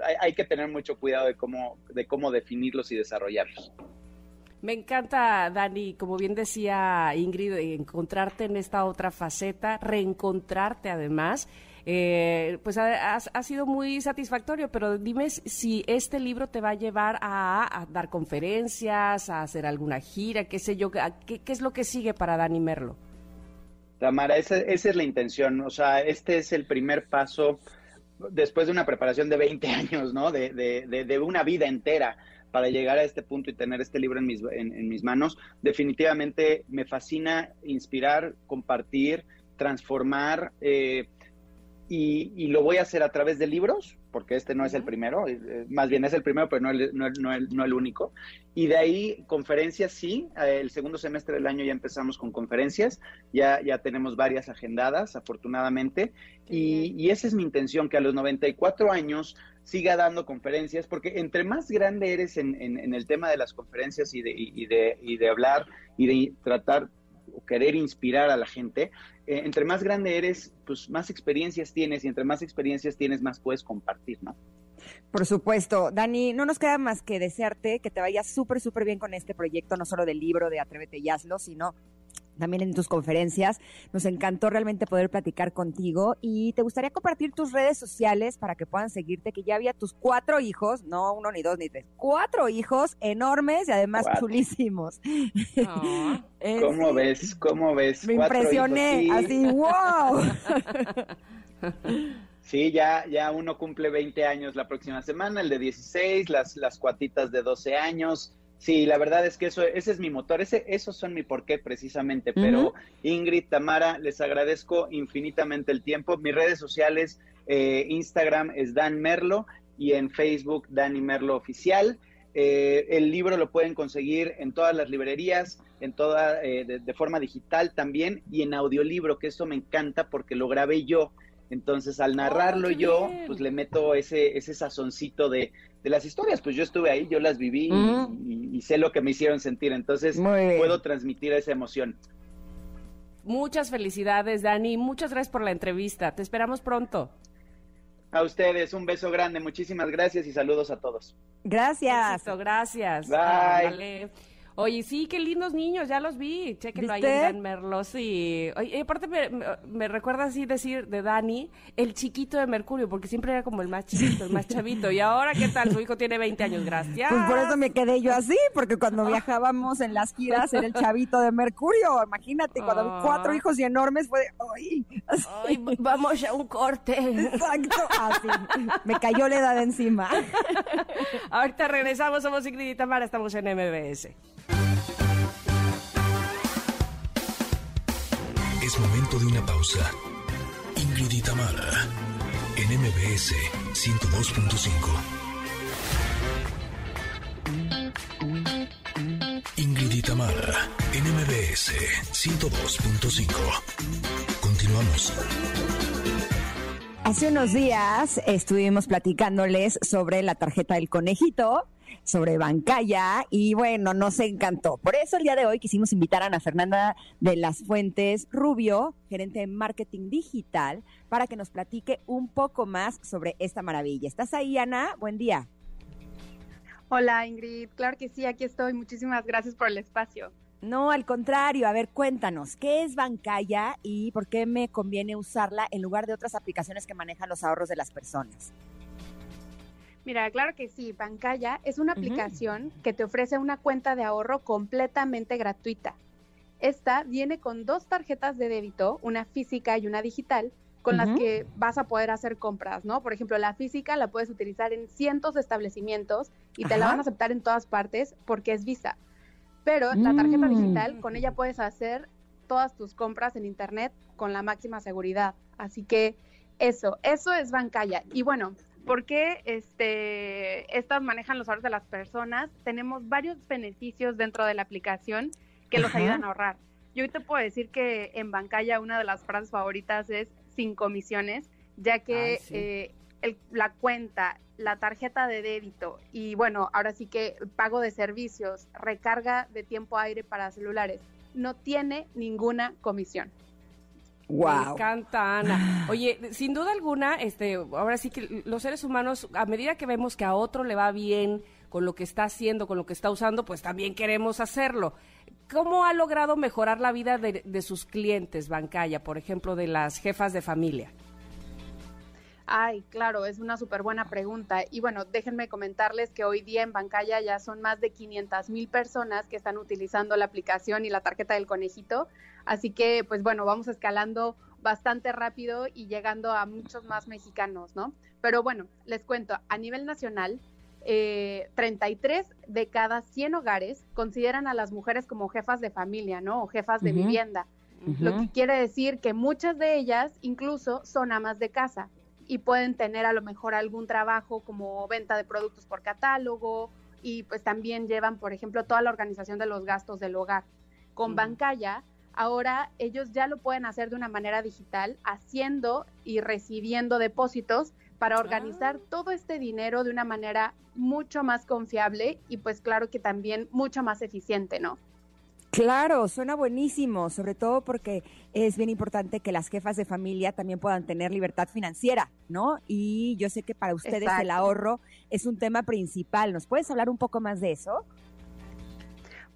hay, hay, que tener mucho cuidado de cómo, de cómo definirlos y desarrollarlos. Me encanta, Dani, como bien decía Ingrid, encontrarte en esta otra faceta, reencontrarte además. Eh, pues ha, sido muy satisfactorio, pero dime si este libro te va a llevar a, dar conferencias, a hacer alguna gira, qué sé yo, qué, es lo que sigue para Dani Merlo. Tamara, esa, esa, es la intención, o sea, este es el primer paso después de una preparación de 20 *laughs* años, ¿no? De, de, de una vida entera para llegar a este punto y tener este libro en mis, en, mis manos. Definitivamente me fascina inspirar, compartir, transformar. Eh, y, lo voy a hacer a través de libros, porque este no es el primero, eh, eh, más bien es el primero, pero no el, no, el, único. Y de ahí conferencias, sí, el segundo semestre del año ya empezamos con conferencias, ya, ya tenemos varias agendadas, afortunadamente, y, y, esa es mi intención, que a los 94 años siga dando conferencias, porque entre más grande eres en, en, el tema de las conferencias y de, y de, y de hablar y de tratar o querer inspirar a la gente, eh, entre más grande eres, pues más experiencias tienes y entre más experiencias tienes, más puedes compartir, ¿no? Por supuesto. Dani, no nos queda más que desearte que te vaya súper, súper bien con este proyecto, no solo del libro de Atrévete y hazlo, sino también en tus conferencias. Nos encantó realmente poder platicar contigo y te gustaría compartir tus redes sociales para que puedan seguirte, que ya había tus cuatro hijos, no uno ni dos ni tres, cuatro hijos enormes y además chulísimos. *laughs* ¿Cómo ves? ¿Cómo ves? Me impresioné, así, *laughs* wow. Sí, ya, ya uno cumple 20 años la próxima semana, el de 16, las, las cuatitas de 12 años. Sí, la verdad es que eso, ese es mi motor, ese, esos son mi porqué precisamente. Pero Ingrid, Tamara, les agradezco infinitamente el tiempo. Mis redes sociales, eh, Instagram es Dan Merlo y en Facebook Dani Merlo Oficial. Eh, el libro lo pueden conseguir en todas las librerías, en toda, eh, de, forma digital también y en audiolibro, que eso me encanta porque lo grabé yo. Entonces, al narrarlo yo, pues le meto ese, ese sazoncito de, de, las historias. Pues yo estuve ahí, yo las viví y, sé lo que me hicieron sentir. Entonces, puedo transmitir esa emoción. Muchas felicidades, Dani. Muchas gracias por la entrevista. Te esperamos pronto. A ustedes, un beso grande. Muchísimas gracias y saludos a todos. Gracias. gracias. Bye. Oye, sí, qué lindos niños, ya los vi. Chequenlo ahí en Dan Merlos. Y Oye, aparte me, recuerda así decir de Dani, el chiquito de Mercurio, porque siempre era como el más chiquito, el más chavito. Y ahora, ¿qué tal? Su hijo tiene 20 años, gracias. Pues por eso me quedé yo así, porque cuando viajábamos en las giras era el chavito de Mercurio. Imagínate, cuando cuatro ah. hijos y enormes fue ¡ay! Ay, vamos a un corte. Exacto. Así. Me cayó la edad encima. Ahorita regresamos, somos Ingrid y Tamara, estamos en MBS. De una pausa. Ingrid en MBS 102.5. Ingrid en MBS 102.5. Continuamos. Hace unos días estuvimos platicándoles sobre la tarjeta del conejito sobre Bancaya y bueno, nos encantó. Por eso el día de hoy quisimos invitar a Ana Fernanda de las Fuentes Rubio, gerente de marketing digital, para que nos platique un poco más sobre esta maravilla. ¿Estás ahí, Ana? Buen día. Hola, Ingrid. Claro que sí, aquí estoy. Muchísimas gracias por el espacio. No, al contrario. A ver, cuéntanos, ¿qué es Bancaya y por qué me conviene usarla en lugar de otras aplicaciones que manejan los ahorros de las personas? Mira, claro que sí, Bancaya es una aplicación que te ofrece una cuenta de ahorro completamente gratuita. Esta viene con dos tarjetas de débito, una física y una digital, con las que vas a poder hacer compras, ¿no? Por ejemplo, la física la puedes utilizar en cientos de establecimientos y te la van a aceptar en todas partes porque es Visa. Pero la tarjeta Mm. digital, con ella puedes hacer todas tus compras en Internet con la máxima seguridad. Así que eso, eso es Bancaya. Y bueno, ¿por qué este, estas manejan los ahorros de las personas? Tenemos varios beneficios dentro de la aplicación que los Ajá. ayudan a ahorrar. Yo hoy te puedo decir que en Bancaya una de las frases favoritas es sin comisiones, ya que Ay, sí. eh, el- la cuenta, la tarjeta de débito y bueno, ahora sí que pago de servicios, recarga de tiempo aire para celulares, no tiene ninguna comisión. Me Wow. encanta, Ana. Oye, sin duda alguna, este, ahora sí que los seres humanos, a medida que vemos que a otro le va bien con lo que está haciendo, con lo que está usando, pues también queremos hacerlo. ¿Cómo ha logrado mejorar la vida de, de sus clientes, Bancaya, por ejemplo, de las jefas de familia? Ay, claro, es una súper buena pregunta. Y bueno, déjenme comentarles que hoy día en Bancaya ya son más de 500 mil personas que están utilizando la aplicación y la tarjeta del conejito. Así que, pues bueno, vamos escalando bastante rápido y llegando a muchos más mexicanos, ¿no? Pero bueno, les cuento, a nivel nacional, eh, 33 de cada 100 hogares consideran a las mujeres como jefas de familia, ¿no? O jefas de vivienda. Lo que quiere decir que muchas de ellas incluso son amas de casa y pueden tener a lo mejor algún trabajo como venta de productos por catálogo y pues también llevan, por ejemplo, toda la organización de los gastos del hogar. Con Ujú. Bancaya, ahora ellos ya lo pueden hacer de una manera digital, haciendo y recibiendo depósitos para organizar todo este dinero de una manera mucho más confiable y pues claro que también mucho más eficiente, ¿no? Claro, suena buenísimo, sobre todo porque es bien importante que las jefas de familia también puedan tener libertad financiera, ¿no? Y yo sé que para ustedes el ahorro es un tema principal. ¿Nos puedes hablar un poco más de eso?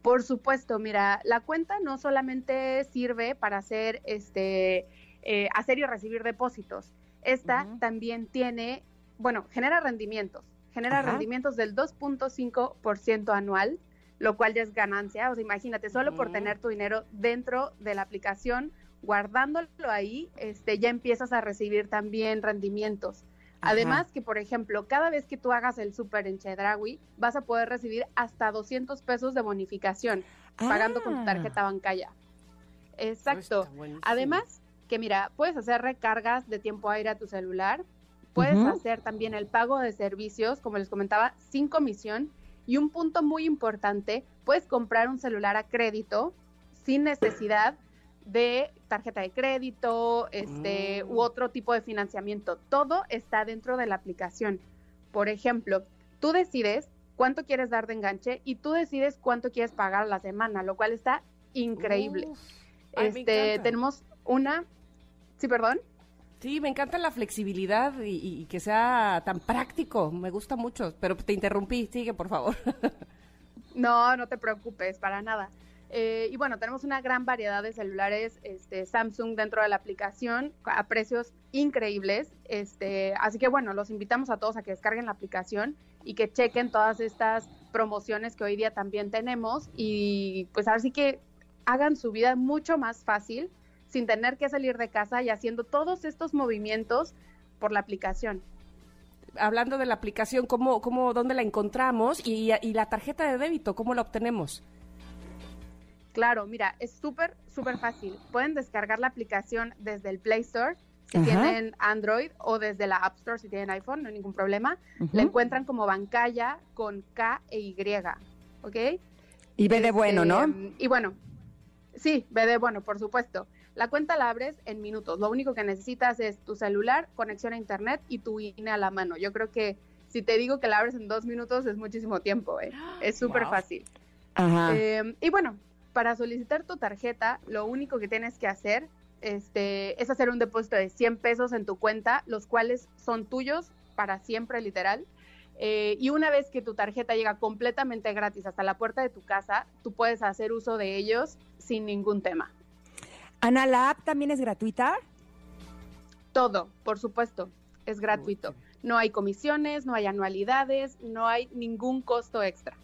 Por supuesto, mira, la cuenta no solamente sirve para hacer este eh, hacer y recibir depósitos. Esta también tiene, bueno, genera rendimientos, genera Ajá. rendimientos del 2.5% anual, lo cual ya es ganancia. O sea, imagínate, solo por tener tu dinero dentro de la aplicación, guardándolo ahí, este, ya empiezas a recibir también rendimientos. Ajá. Además que, por ejemplo, cada vez que tú hagas el súper en Chedraui, vas a poder recibir hasta 200 pesos de bonificación pagando con tu Ah. tarjeta bancaya. Exacto. Además, que mira, puedes hacer recargas de tiempo aire a tu celular, puedes hacer también el pago de servicios, como les comentaba, sin comisión. Y un punto muy importante, puedes comprar un celular a crédito sin necesidad de tarjeta de crédito, este, Mm. u otro tipo de financiamiento. Todo está dentro de la aplicación. Por ejemplo, tú decides cuánto quieres dar de enganche y tú decides cuánto quieres pagar a la semana, lo cual está increíble. Uf. Este, tenemos una, sí, perdón. Sí, me encanta la flexibilidad y, que sea tan práctico. Me gusta mucho, pero te interrumpí. Sigue, por favor. *laughs* No, no te preocupes, para nada. Eh, y bueno, tenemos una gran variedad de celulares este, Samsung dentro de la aplicación a precios increíbles. Este, así que bueno, los invitamos a todos a que descarguen la aplicación y que chequen todas estas promociones que hoy día también tenemos y pues así que hagan su vida mucho más fácil sin tener que salir de casa y haciendo todos estos movimientos por la aplicación. Hablando de la aplicación, ¿cómo, cómo, ¿dónde la encontramos? Y, y la tarjeta de débito, ¿cómo la obtenemos? Claro, mira, es súper, súper fácil. Pueden descargar la aplicación desde el Play Store si Ajá. tienen Android o desde la App Store si tienen iPhone, no hay ningún problema. La encuentran como Bancaya con K e Y, ¿ok? Y ve de bueno, ¿no? Este, Y bueno, sí, ve de bueno, por supuesto. La cuenta la abres en minutos. Lo único que necesitas es tu celular, conexión a internet y tu INE a la mano. Yo creo que si te digo que la abres en dos minutos es muchísimo tiempo, ¿eh? *gasps* Es súper Wow. fácil. Ajá. Eh, y bueno, para solicitar tu tarjeta, lo único que tienes que hacer este, es hacer un depósito de 100 pesos en tu cuenta, los cuales son tuyos para siempre, literal. Eh, y una vez que tu tarjeta llega completamente gratis hasta la puerta de tu casa, tú puedes hacer uso de ellos sin ningún tema. Ana, ¿la app también es gratuita? Todo, por supuesto, es gratuito. No hay comisiones, no hay anualidades, no hay ningún costo extra.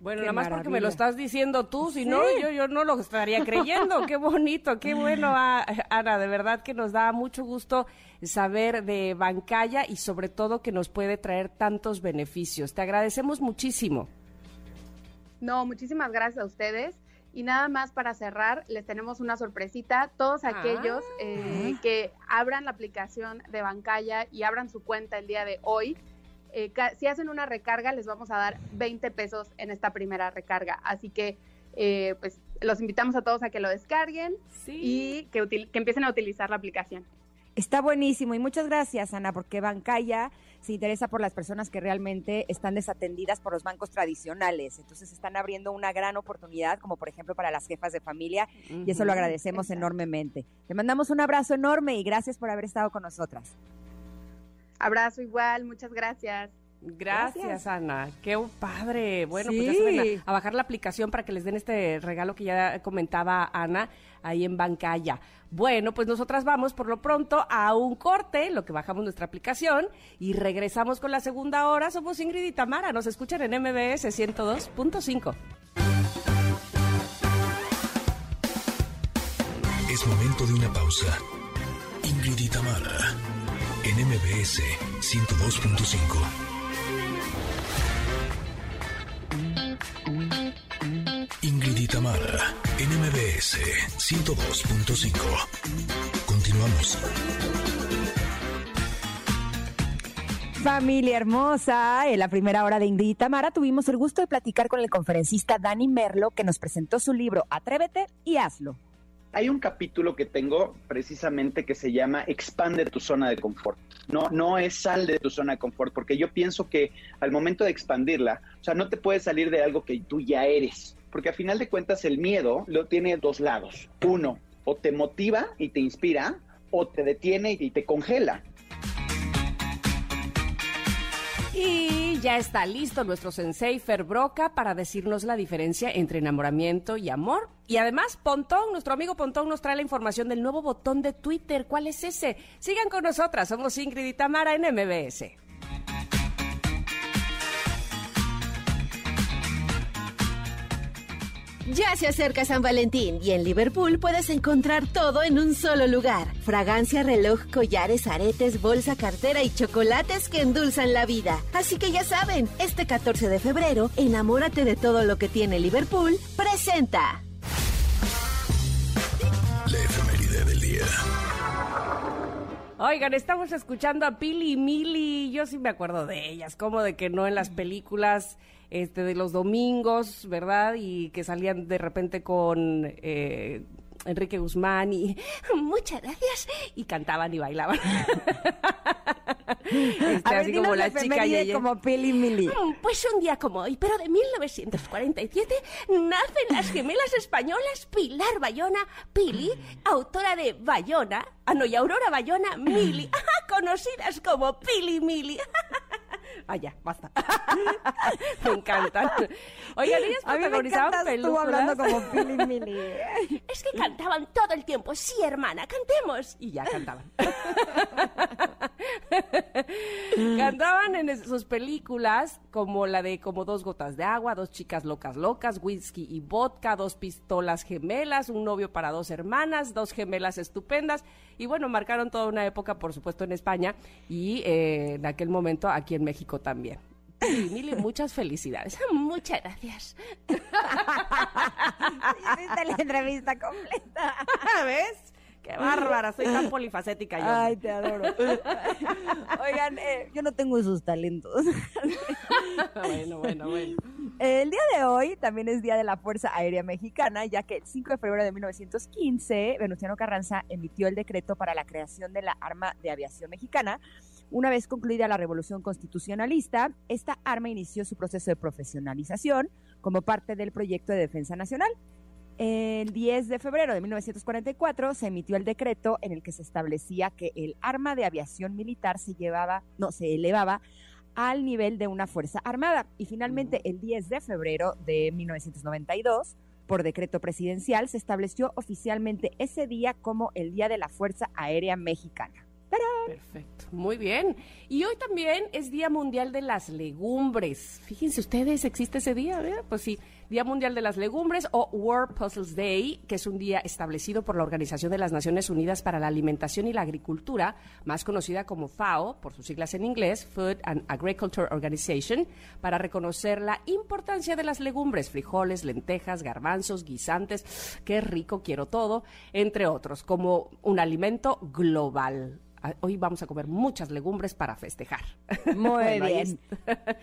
Bueno, Qué nada más porque me lo estás diciendo tú, si no, yo, yo no lo estaría creyendo. Qué bonito, qué bueno, *laughs* ah, Ana, de verdad que nos da mucho gusto saber de Bancaya y sobre todo que nos puede traer tantos beneficios. Te agradecemos muchísimo. No, muchísimas gracias a ustedes. Y nada más para cerrar, les tenemos una sorpresita. Todos aquellos eh, que abran la aplicación de Bancaya y abran su cuenta el día de hoy, eh, si hacen una recarga, les vamos a dar 20 pesos en esta primera recarga. Así que, eh, pues, los invitamos a todos a que lo descarguen y que, util- que empiecen a utilizar la aplicación. Está buenísimo y muchas gracias, Ana, porque Bancaya se interesa por las personas que realmente están desatendidas por los bancos tradicionales. Entonces están abriendo una gran oportunidad, como por ejemplo para las jefas de familia, y eso lo agradecemos enormemente. Te mandamos un abrazo enorme y gracias por haber estado con nosotras. Abrazo igual, muchas gracias. Gracias, Gracias. Ana. Qué padre. Bueno, pues ya saben a, a bajar la aplicación para que les den este regalo que ya comentaba Ana ahí en Bancaya. Bueno, pues nosotras vamos por lo pronto a un corte, lo que bajamos nuestra aplicación y regresamos con la segunda hora. Somos Ingrid y Tamara. Nos escuchan en MBS 102.5. Es momento de una pausa. Ingrid y Tamara, en MBS 102.5. Ingrid y Tamara, en MBS 102.5. Continuamos. Familia hermosa, en la primera hora de Ingrid y Tamara tuvimos el gusto de platicar con el conferencista Dani Merlo, que nos presentó su libro Atrévete y hazlo. Hay un capítulo que tengo precisamente que se llama Expande tu zona de confort. No, no es sal de tu zona de confort, porque yo pienso que al momento de expandirla, o sea, no te puedes salir de algo que tú ya eres, porque a final de cuentas el miedo lo tiene dos lados. Uno, o te motiva y te inspira, o te detiene y te congela. Y ya está listo nuestro sensei Fer Broca para decirnos la diferencia entre enamoramiento y amor. Y además, Pontón, nuestro amigo Pontón nos trae la información del nuevo botón de Twitter. ¿Cuál es ese? Sigan con nosotras, somos Ingrid y Tamara en MBS. Ya se acerca San Valentín y en Liverpool puedes encontrar todo en un solo lugar. Fragancia, reloj, collares, aretes, bolsa, cartera y chocolates que endulzan la vida. Así que ya saben, este 14 de febrero, enamórate de todo lo que tiene Liverpool. Presenta. La efeméride del día. Oigan, estamos escuchando a Pili y Mili. Yo sí me acuerdo de ellas, como de que no en las películas este, de los domingos, ¿verdad? Y que salían de repente con eh, Enrique Guzmán y *laughs* muchas gracias. Y cantaban y bailaban. *laughs* Este, A ver, así como la chica efeméride Yeye. como Pili Mili. Mm, Pues un día como hoy, pero de 1947, nacen las gemelas españolas Pilar Bayona, Pili, autora de Bayona, ah no, y Aurora Bayona, Mili, *laughs* conocidas como Pili Mili. Ah, ya, basta. *laughs* me encantan. Oigan, ellas A mí me protagonizaban tú hablando como *laughs* Pili Mili. Es que cantaban todo el tiempo. Sí, hermana, cantemos. Y ya cantaban. *laughs* cantaban en sus películas como la de Como dos gotas de agua, Dos chicas locas locas, Whisky y vodka, Dos pistolas gemelas, Un novio para dos hermanas, Dos gemelas estupendas. Y bueno, marcaron toda una época, por supuesto, en España y eh, en aquel momento aquí en México también. Mili, Mili, muchas felicidades. *laughs* Muchas gracias. Hiciste la entrevista completa. *laughs* ¿Ves? Qué bárbara, soy tan polifacética yo. Ay, te adoro. Oigan, eh, yo no tengo esos talentos. *laughs* bueno, bueno, bueno. El día de hoy también es Día de la Fuerza Aérea Mexicana, ya que el 5 de febrero de 1915, Venustiano Carranza emitió el decreto para la creación de la Arma de Aviación Mexicana. Una vez concluida la Revolución Constitucionalista, esta arma inició su proceso de profesionalización como parte del proyecto de defensa nacional. El 10 de febrero de 1944 se emitió el decreto en el que se establecía que el arma de aviación militar se llevaba, no, se elevaba al nivel de una fuerza armada. Y finalmente, el 10 de febrero de 1992, por decreto presidencial, se estableció oficialmente ese día como el Día de la Fuerza Aérea Mexicana. Perfecto, muy bien. Y hoy también es Día Mundial de las Legumbres. Fíjense ustedes, existe ese día, ¿verdad? Pues sí, Día Mundial de las Legumbres o World Puzzles Day, que es un día establecido por la Organización de las Naciones Unidas para la Alimentación y la Agricultura, más conocida como FAO, por sus siglas en inglés, Food and Agriculture Organization, para reconocer la importancia de las legumbres, frijoles, lentejas, garbanzos, guisantes, qué rico, quiero todo, entre otros, como un alimento global. Ah, Hoy vamos a comer muchas legumbres para festejar. *laughs* Muy Bueno, ahí bien.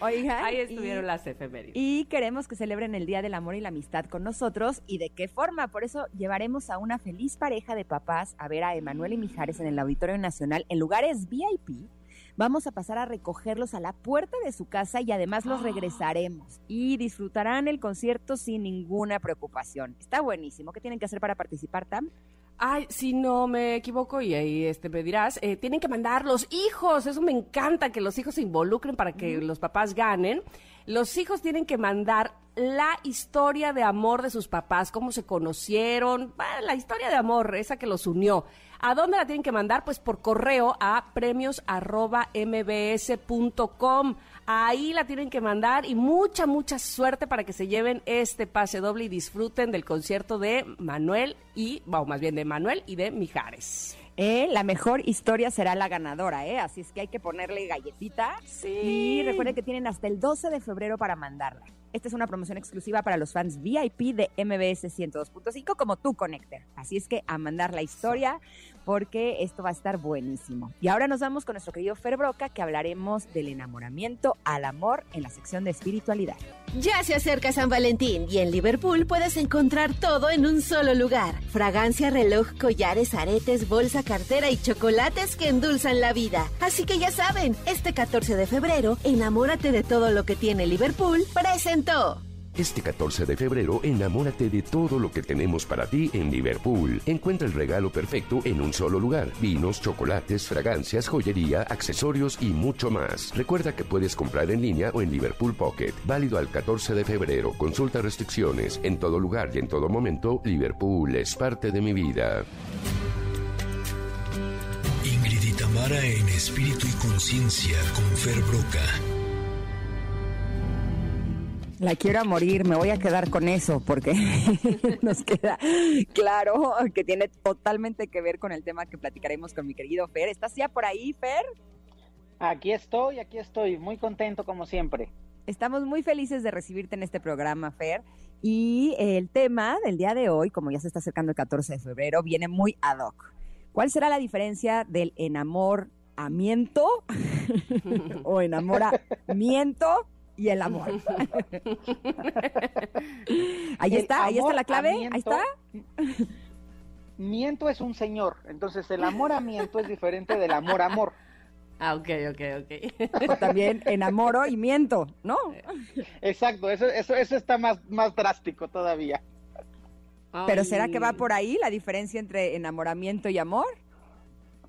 Oigan, Ahí estuvieron y- las efemérides. Y queremos que celebren el Día del Amor y la Amistad con nosotros. ¿Y de qué forma? Por eso llevaremos a una feliz pareja de papás a ver a Emanuel y Mijares en el Auditorio Nacional en lugares VIP. Vamos a pasar a recogerlos a la puerta de su casa y además los regresaremos. Y disfrutarán el concierto sin ninguna preocupación. Está buenísimo. ¿Qué tienen que hacer para participar, Tam? Ay, si no me equivoco, y ahí este, me dirás, eh, tienen que mandar los hijos. Eso me encanta, que los hijos se involucren para que los papás ganen. Los hijos tienen que mandar la historia de amor de sus papás, cómo se conocieron, bueno, la historia de amor, esa que los unió. ¿A dónde la tienen que mandar? Pues por correo a premios.mbs.com. Ahí la tienen que mandar y mucha, mucha suerte para que se lleven este pase doble y disfruten del concierto de Manuel y, bueno, más bien de Manuel y de Mijares. Eh, la mejor historia será la ganadora, ¿eh? Así es que hay que ponerle galletita. Sí. Y recuerden que tienen hasta el 12 de febrero para mandarla. Esta es una promoción exclusiva para los fans VIP de MBS 102.5 como tú, Connector. Así es que a mandar la historia porque esto va a estar buenísimo. Y ahora nos vamos con nuestro querido Fer Broca que hablaremos del enamoramiento al amor en la sección de espiritualidad. Ya se acerca San Valentín y en Liverpool puedes encontrar todo en un solo lugar. Fragancia, reloj, collares, aretes, bolsa, cartera y chocolates que endulzan la vida. Así que ya saben, este 14 de febrero, enamórate de todo lo que tiene Liverpool, presentó. Este 14 de febrero, enamórate de todo lo que tenemos para ti en Liverpool. Encuentra el regalo perfecto en un solo lugar. Vinos, chocolates, fragancias, joyería, accesorios y mucho más. Recuerda que puedes comprar en línea o en Liverpool Pocket. Válido al 14 de febrero. Consulta restricciones. En todo lugar y en todo momento, Liverpool es parte de mi vida. Ingrid y Tamara en espíritu y conciencia con Fer Broca. La quiero a morir, me voy a quedar con eso porque *laughs* nos queda claro que tiene totalmente que ver con el tema que platicaremos con mi querido Fer. ¿Estás ya por ahí, Fer? Aquí estoy, aquí estoy, muy contento como siempre. Estamos muy felices de recibirte en este programa, Fer. Y el tema del día de hoy, como ya se está acercando el 14 de febrero, viene muy ad hoc. ¿Cuál será la diferencia del enamoramiento *laughs* o enamoramiento y el amor? *laughs* ahí El está, ahí está la clave, ahí amor-amiento- está. Miento es un señor, entonces el amoramiento es diferente del amor-amor. Ah, ok, ok, ok. *laughs* También enamoro y miento, ¿no? Exacto, eso, eso, eso está más, más drástico todavía. Pero Ay. ¿será que va por ahí la diferencia entre enamoramiento y amor?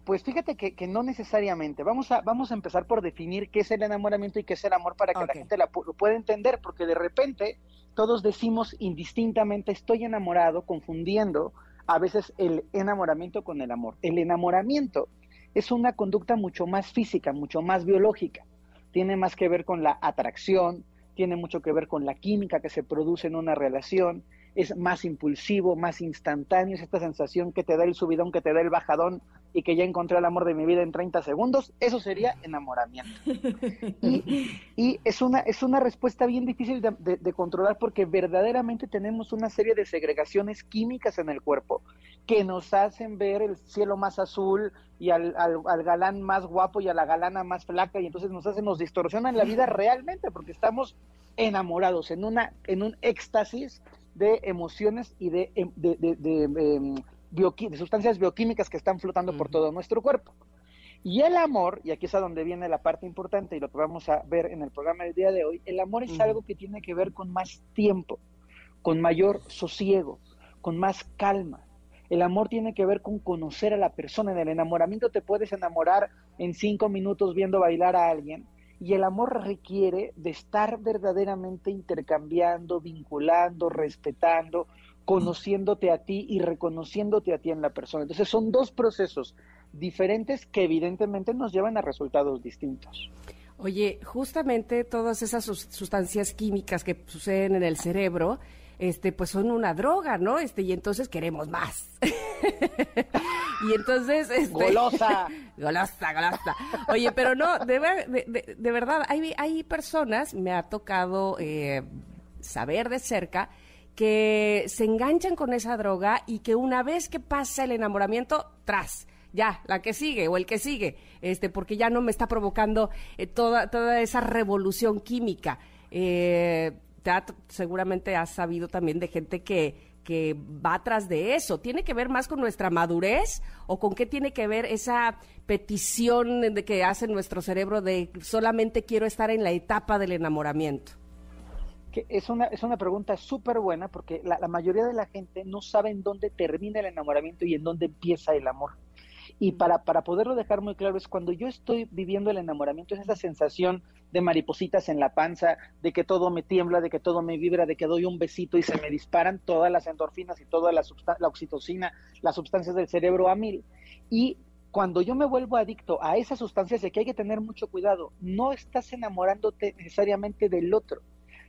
Pues fíjate que, que no necesariamente. Vamos a, vamos a empezar por definir qué es el enamoramiento y qué es el amor para que la gente la pu- lo pueda entender, porque de repente todos decimos indistintamente estoy enamorado, confundiendo a veces el enamoramiento con el amor. El enamoramiento es una conducta mucho más física, mucho más biológica. Tiene más que ver con la atracción, tiene mucho que ver con la química que se produce en una relación, es más impulsivo, más instantáneo, es esta sensación que te da el subidón, que te da el bajadón y que ya encontré el amor de mi vida en 30 segundos, eso sería enamoramiento. Y, es, una, es una respuesta bien difícil de, controlar porque verdaderamente tenemos una serie de segregaciones químicas en el cuerpo que nos hacen ver el cielo más azul y al, al- al galán más guapo y a la galana más flaca y entonces nos hacen, nos distorsionan la vida realmente porque estamos enamorados en, una, en un éxtasis de emociones y de, em, de, de- de, em, de sustancias bioquímicas que están flotando por todo nuestro cuerpo. Y el amor, y aquí es a donde viene la parte importante y lo que vamos a ver en el programa del día de hoy, el amor es algo que tiene que ver con más tiempo, con mayor sosiego, con más calma. El amor tiene que ver con conocer a la persona. En el enamoramiento te puedes enamorar en cinco minutos viendo bailar a alguien Y el amor requiere de estar verdaderamente intercambiando, vinculando, respetando, conociéndote a ti y reconociéndote a ti en la persona. Entonces son dos procesos diferentes que evidentemente nos llevan a resultados distintos. Oye, justamente todas esas sustancias químicas que suceden en el cerebro, este, pues son una droga, ¿no? Este, y entonces queremos más. *laughs* y entonces, este, golosa, *laughs* golosa, golosa. Oye, pero no, de, de, de, verdad, hay, hay personas, me ha tocado eh, saber de cerca, que se enganchan con esa droga y que una vez que pasa el enamoramiento, tras, ya, la que sigue o el que sigue, este, porque ya no me está provocando eh, toda, toda esa revolución química. Eh, seguramente has sabido también de gente que, que va atrás de eso. ¿Tiene que ver más con nuestra madurez o con qué tiene que ver esa petición de que hace nuestro cerebro de solamente quiero estar en la etapa del enamoramiento? Que es una, es una pregunta súper buena porque la, mayoría de la gente no sabe en dónde termina el enamoramiento y en dónde empieza el amor. Y para, para poderlo dejar muy claro, es cuando yo estoy viviendo el enamoramiento, es esa sensación de maripositas en la panza, de que todo me tiembla, de que todo me vibra, de que doy un besito y se me disparan todas las endorfinas y toda la, la oxitocina, las sustancias del cerebro a mil. Y cuando yo me vuelvo adicto a esas sustancias de que hay que tener mucho cuidado, no estás enamorándote necesariamente del otro,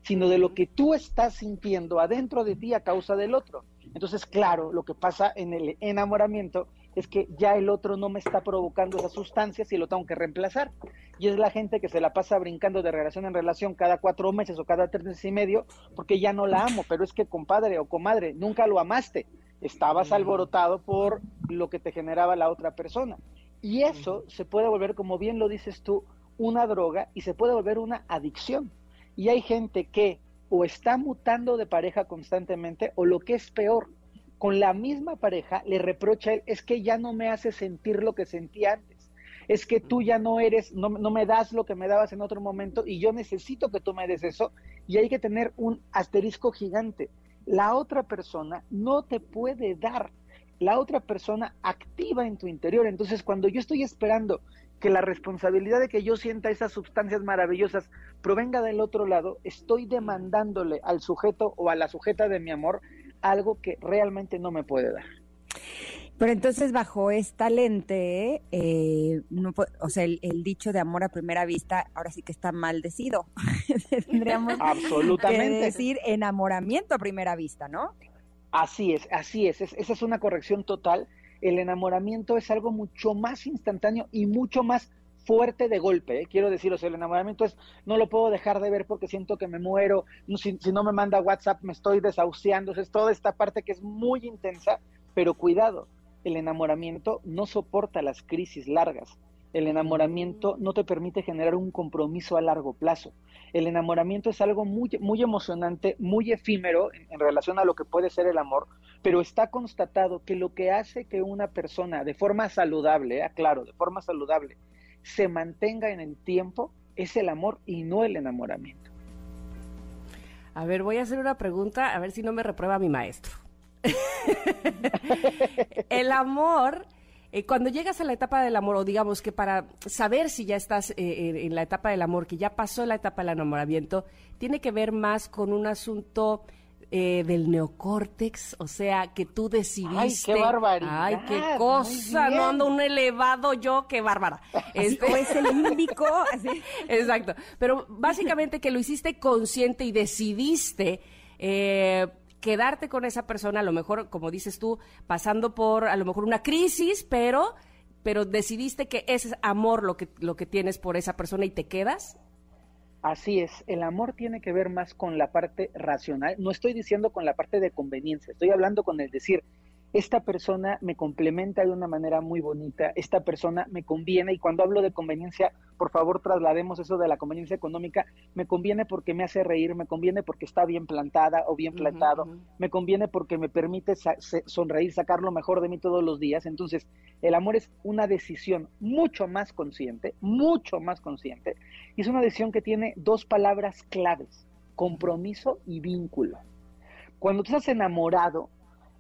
sino de lo que tú estás sintiendo adentro de ti a causa del otro. Entonces, claro, lo que pasa en el enamoramiento es que ya el otro no me está provocando esas sustancias y lo tengo que reemplazar. Y es la gente que se la pasa brincando de relación en relación cada cuatro meses o cada tres meses y medio porque ya no la amo, pero es que compadre o comadre, nunca lo amaste, estabas alborotado por lo que te generaba la otra persona. Y eso se puede volver, como bien lo dices tú, una droga y se puede volver una adicción. Y hay gente que o está mutando de pareja constantemente o lo que es peor, con la misma pareja le reprocha a él, es que ya no me hace sentir lo que sentía antes, es que tú ya no eres, no, no, me das lo que me dabas en otro momento y yo necesito que tú me des eso y hay que tener un asterisco gigante. La otra persona no te puede dar, la otra persona activa en tu interior. Entonces cuando yo estoy esperando que la responsabilidad de que yo sienta esas sustancias maravillosas provenga del otro lado, estoy demandándole al sujeto o a la sujeta de mi amor algo que realmente no me puede dar. Pero entonces bajo esta lente, eh, no, o sea, el, dicho de amor a primera vista ahora sí que está maldecido. *laughs* Tendríamos Absolutamente. que decir enamoramiento a primera vista, ¿no? Así es, así es. Esa es una corrección total. El enamoramiento es algo mucho más instantáneo y mucho más fuerte de golpe, ¿eh? quiero deciros, el enamoramiento es, no lo puedo dejar de ver porque siento que me muero, si, no me manda WhatsApp me estoy desahuciando, es toda esta parte que es muy intensa, pero cuidado, el enamoramiento no soporta las crisis largas, el enamoramiento no te permite generar un compromiso a largo plazo. El enamoramiento es algo muy, muy emocionante, muy efímero en, en, relación a lo que puede ser el amor, pero está constatado que lo que hace que una persona de forma saludable, aclaro, de forma saludable, se mantenga en el tiempo es el amor y no el enamoramiento. A ver, voy a hacer una pregunta, a ver si no me reprueba mi maestro. *laughs* el amor, eh, cuando llegas a la etapa del amor, o digamos que para saber si ya estás eh, en la etapa del amor, que ya pasó la etapa del enamoramiento, tiene que ver más con un asunto eh, del neocórtex, o sea, que tú decidiste. ¡Ay, qué barbaridad! ¡Ay, qué cosa! No ando un elevado yo, qué bárbara. *laughs* Este... O es el límbico. *laughs* Exacto. Pero básicamente que lo hiciste consciente y decidiste. Eh, quedarte con esa persona, a lo mejor, como dices tú, pasando por a lo mejor una crisis, pero, pero decidiste que es amor lo que, lo que tienes por esa persona y te quedas. Así es, el amor tiene que ver más con la parte racional, no estoy diciendo con la parte de conveniencia, estoy hablando con el decir, esta persona me complementa de una manera muy bonita, esta persona me conviene y cuando hablo de conveniencia, por favor traslademos eso de la conveniencia económica, me conviene porque me hace reír, me conviene porque está bien plantada o bien plantado, me conviene porque me permite sonreír, sacar lo mejor de mí todos los días. Entonces, el amor es una decisión mucho más consciente, mucho más consciente, y es una decisión que tiene dos palabras claves, compromiso y vínculo. Cuando tú estás enamorado,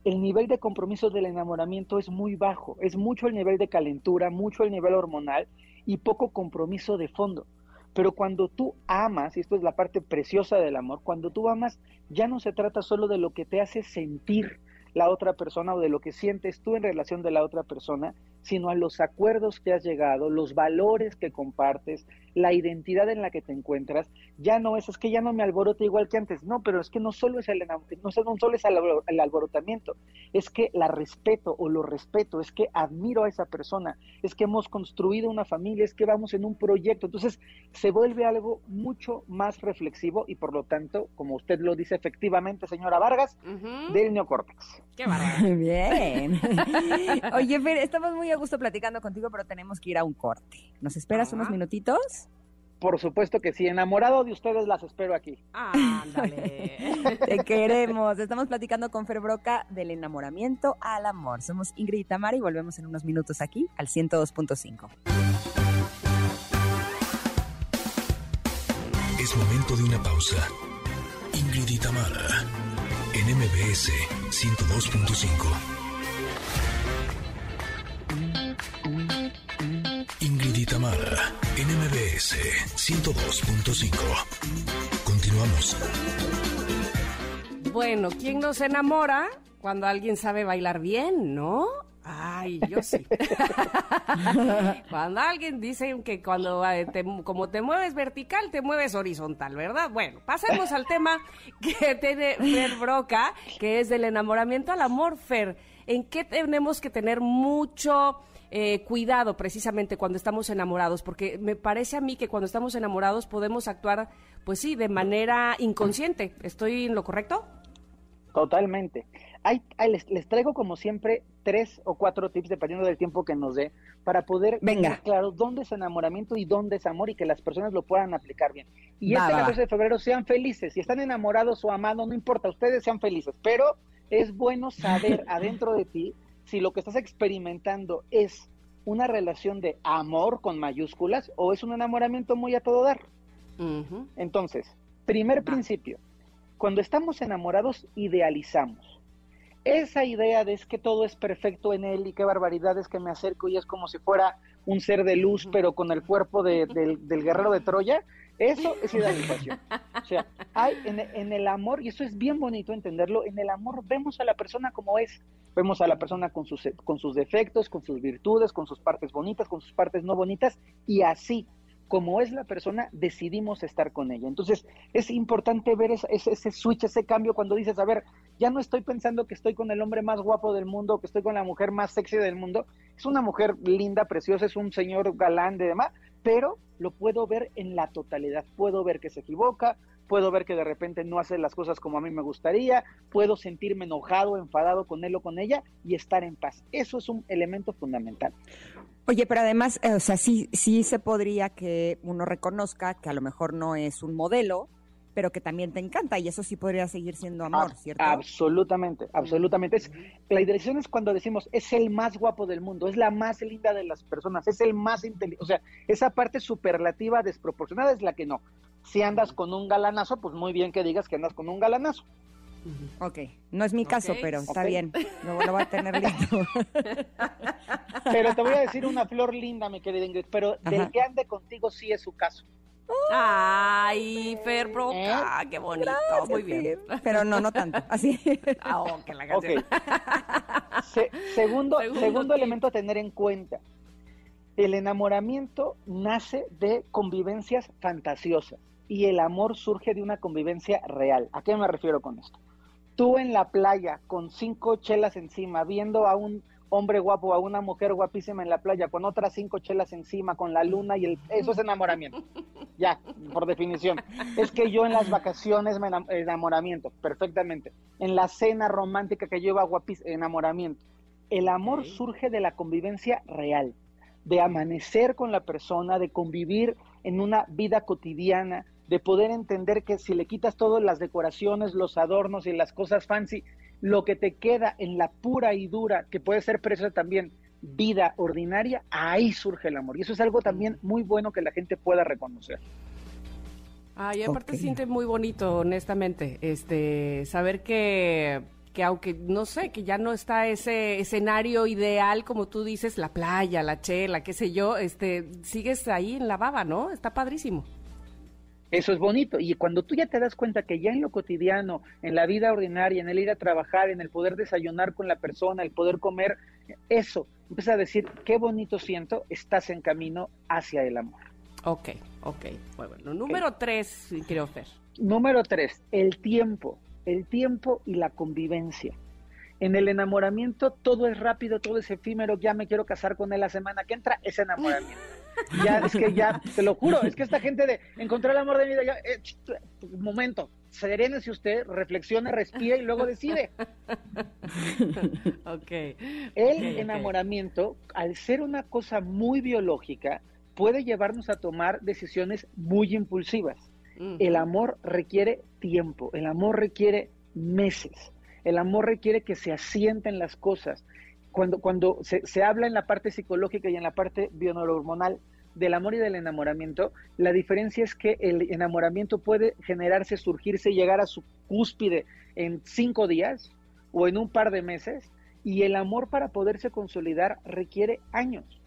el nivel de compromiso del enamoramiento es muy bajo, es mucho el nivel de calentura, mucho el nivel hormonal y poco compromiso de fondo. Pero cuando tú amas, y esto es la parte preciosa del amor, cuando tú amas, ya no se trata solo de lo que te hace sentir la otra persona o de lo que sientes tú en relación de la otra persona, sino a los acuerdos que has llegado, los valores que compartes, la identidad en la que te encuentras, ya no es, es que ya no me alboroto igual que antes, no, pero es que no solo es el, no solo es el alborotamiento, es que la respeto o lo respeto, es que admiro a esa persona, es que hemos construido una familia, es que vamos en un proyecto, entonces se vuelve algo mucho más reflexivo y por lo tanto, como usted lo dice efectivamente, señora Vargas, del neocórtex. Qué bárbaro. *laughs* Bien. *laughs* Oye, Fer, estamos muy a gusto platicando contigo, pero tenemos que ir a un corte. ¿Nos esperas unos minutitos? Por supuesto que sí, enamorado de ustedes las espero aquí. Ándale. *laughs* Te queremos. Estamos platicando con Fer Broca del enamoramiento al amor. Somos Ingrid y Tamara y volvemos en unos minutos aquí al 102.5. Es momento de una pausa. Ingrid y Tamara en MBS 102.5. Ingrid y Tamara, NMBS 102.5. Continuamos. Bueno, ¿quién nos enamora cuando alguien sabe bailar bien, no? Ay, yo sí. *laughs* cuando alguien dice que cuando eh, como te mueves vertical, te mueves horizontal, ¿verdad? Bueno, pasemos al tema que tiene Fer Broca, que es del enamoramiento al amor, Fer. ¿En qué tenemos que tener mucho eh, cuidado precisamente cuando estamos enamorados, porque me parece a mí que cuando estamos enamorados podemos actuar, pues sí, de manera inconsciente. ¿Estoy en lo correcto? Totalmente. Hay, les, traigo como siempre tres o cuatro tips dependiendo del tiempo que nos dé para poder ver claro dónde es enamoramiento y dónde es amor y que las personas lo puedan aplicar bien. Y este 14 de febrero sean felices. Si están enamorados o amados, no importa, ustedes sean felices. Pero es bueno saber *laughs* adentro de ti si lo que estás experimentando es una relación de amor con mayúsculas o es un enamoramiento muy a todo dar. Entonces, primer principio, cuando estamos enamorados, idealizamos. Esa idea de es que todo es perfecto en él y qué barbaridad es que me acerco y es como si fuera un ser de luz, pero con el cuerpo del, del guerrero de Troya, eso es idealización. O sea, hay en, el amor, y eso es bien bonito entenderlo, en el amor vemos a la persona como es. Vemos a la persona con sus, con sus defectos, con sus virtudes, con sus partes bonitas, con sus partes no bonitas, y así, como es la persona, decidimos estar con ella. Entonces, es importante ver ese, ese, switch, ese cambio cuando dices, a ver, ya no estoy pensando que estoy con el hombre más guapo del mundo, que estoy con la mujer más sexy del mundo. Es una mujer linda, preciosa, es un señor galán de demás, pero lo puedo ver en la totalidad. Puedo ver que se equivoca, puedo ver que de repente no hace las cosas como a mí me gustaría, puedo sentirme enojado, enfadado con él o con ella y estar en paz. Eso es un elemento fundamental. Oye, pero además, eh, o sea, sí, sí se podría que uno reconozca que a lo mejor no es un modelo, pero que también te encanta y eso sí podría seguir siendo amor, ¿cierto? Absolutamente, absolutamente. Es, la idealización es cuando decimos es el más guapo del mundo, es la más linda de las personas, es el más inteligente, o sea, esa parte superlativa desproporcionada es la que no. Si andas con un galanazo, pues muy bien que digas que andas con un galanazo. Ok, no es mi caso, pero está bien, no lo va a tener listo. *laughs* pero te voy a decir una flor linda, mi querida Ingrid, pero del que ande contigo sí es su caso. Ay, Fer Broca, ¿Eh? qué bonito, muy bien. Pero no, no tanto, así. Ah, okay, la canción. segundo, segundo, elemento a tener en cuenta. El enamoramiento nace de convivencias fantasiosas y el amor surge de una convivencia real. ¿A qué me refiero con esto? Tú en la playa con cinco chelas encima, viendo a un hombre guapo a una mujer guapísima en la playa con otras cinco chelas encima, con la luna y el... Eso es enamoramiento. Ya, por definición. Es que yo en las vacaciones me enamoramiento, perfectamente. En la cena romántica que lleva guapísima, enamoramiento. El amor surge de la convivencia real, de amanecer con la persona, de convivir en una vida cotidiana, de poder entender que si le quitas todas las decoraciones, los adornos y las cosas fancy, lo que te queda en la pura y dura, que puede ser preciosa también, vida ordinaria, ahí surge el amor. Y eso es algo también muy bueno que la gente pueda reconocer. Ay, aparte siente muy bonito, honestamente, este, saber que, que aunque, no sé, que ya no está ese escenario ideal, como tú dices, la playa, la chela, qué sé yo, este, sigues ahí en la baba, ¿no? Está padrísimo. Eso es bonito. Y cuando tú ya te das cuenta que ya en lo cotidiano, en la vida ordinaria, en el ir a trabajar, en el poder desayunar con la persona, el poder comer, eso, empieza a decir, qué bonito siento, estás en camino hacia el amor. Ok, ok. Bueno, número tres, creo Fer. Número tres, el tiempo. El tiempo y la convivencia. En el enamoramiento todo es rápido, todo es efímero, ya me quiero casar con él la semana que entra, es enamoramiento. *laughs* Ya, es que ya, *laughs* te lo juro, es que esta gente de encontrar el amor de mi vida, ya, eh, un momento, serénese usted, reflexione, respira y luego decide. *laughs* ok. El enamoramiento, al ser una cosa muy biológica, puede llevarnos a tomar decisiones muy impulsivas. El amor requiere tiempo, el amor requiere meses, el amor requiere que se asienten las cosas. Cuando, cuando se, se habla en la parte psicológica y en la parte bioneurohormonal del amor y del enamoramiento, la diferencia es que el enamoramiento puede generarse, surgirse, llegar a su cúspide en cinco días o en un par de meses, y el amor para poderse consolidar requiere años.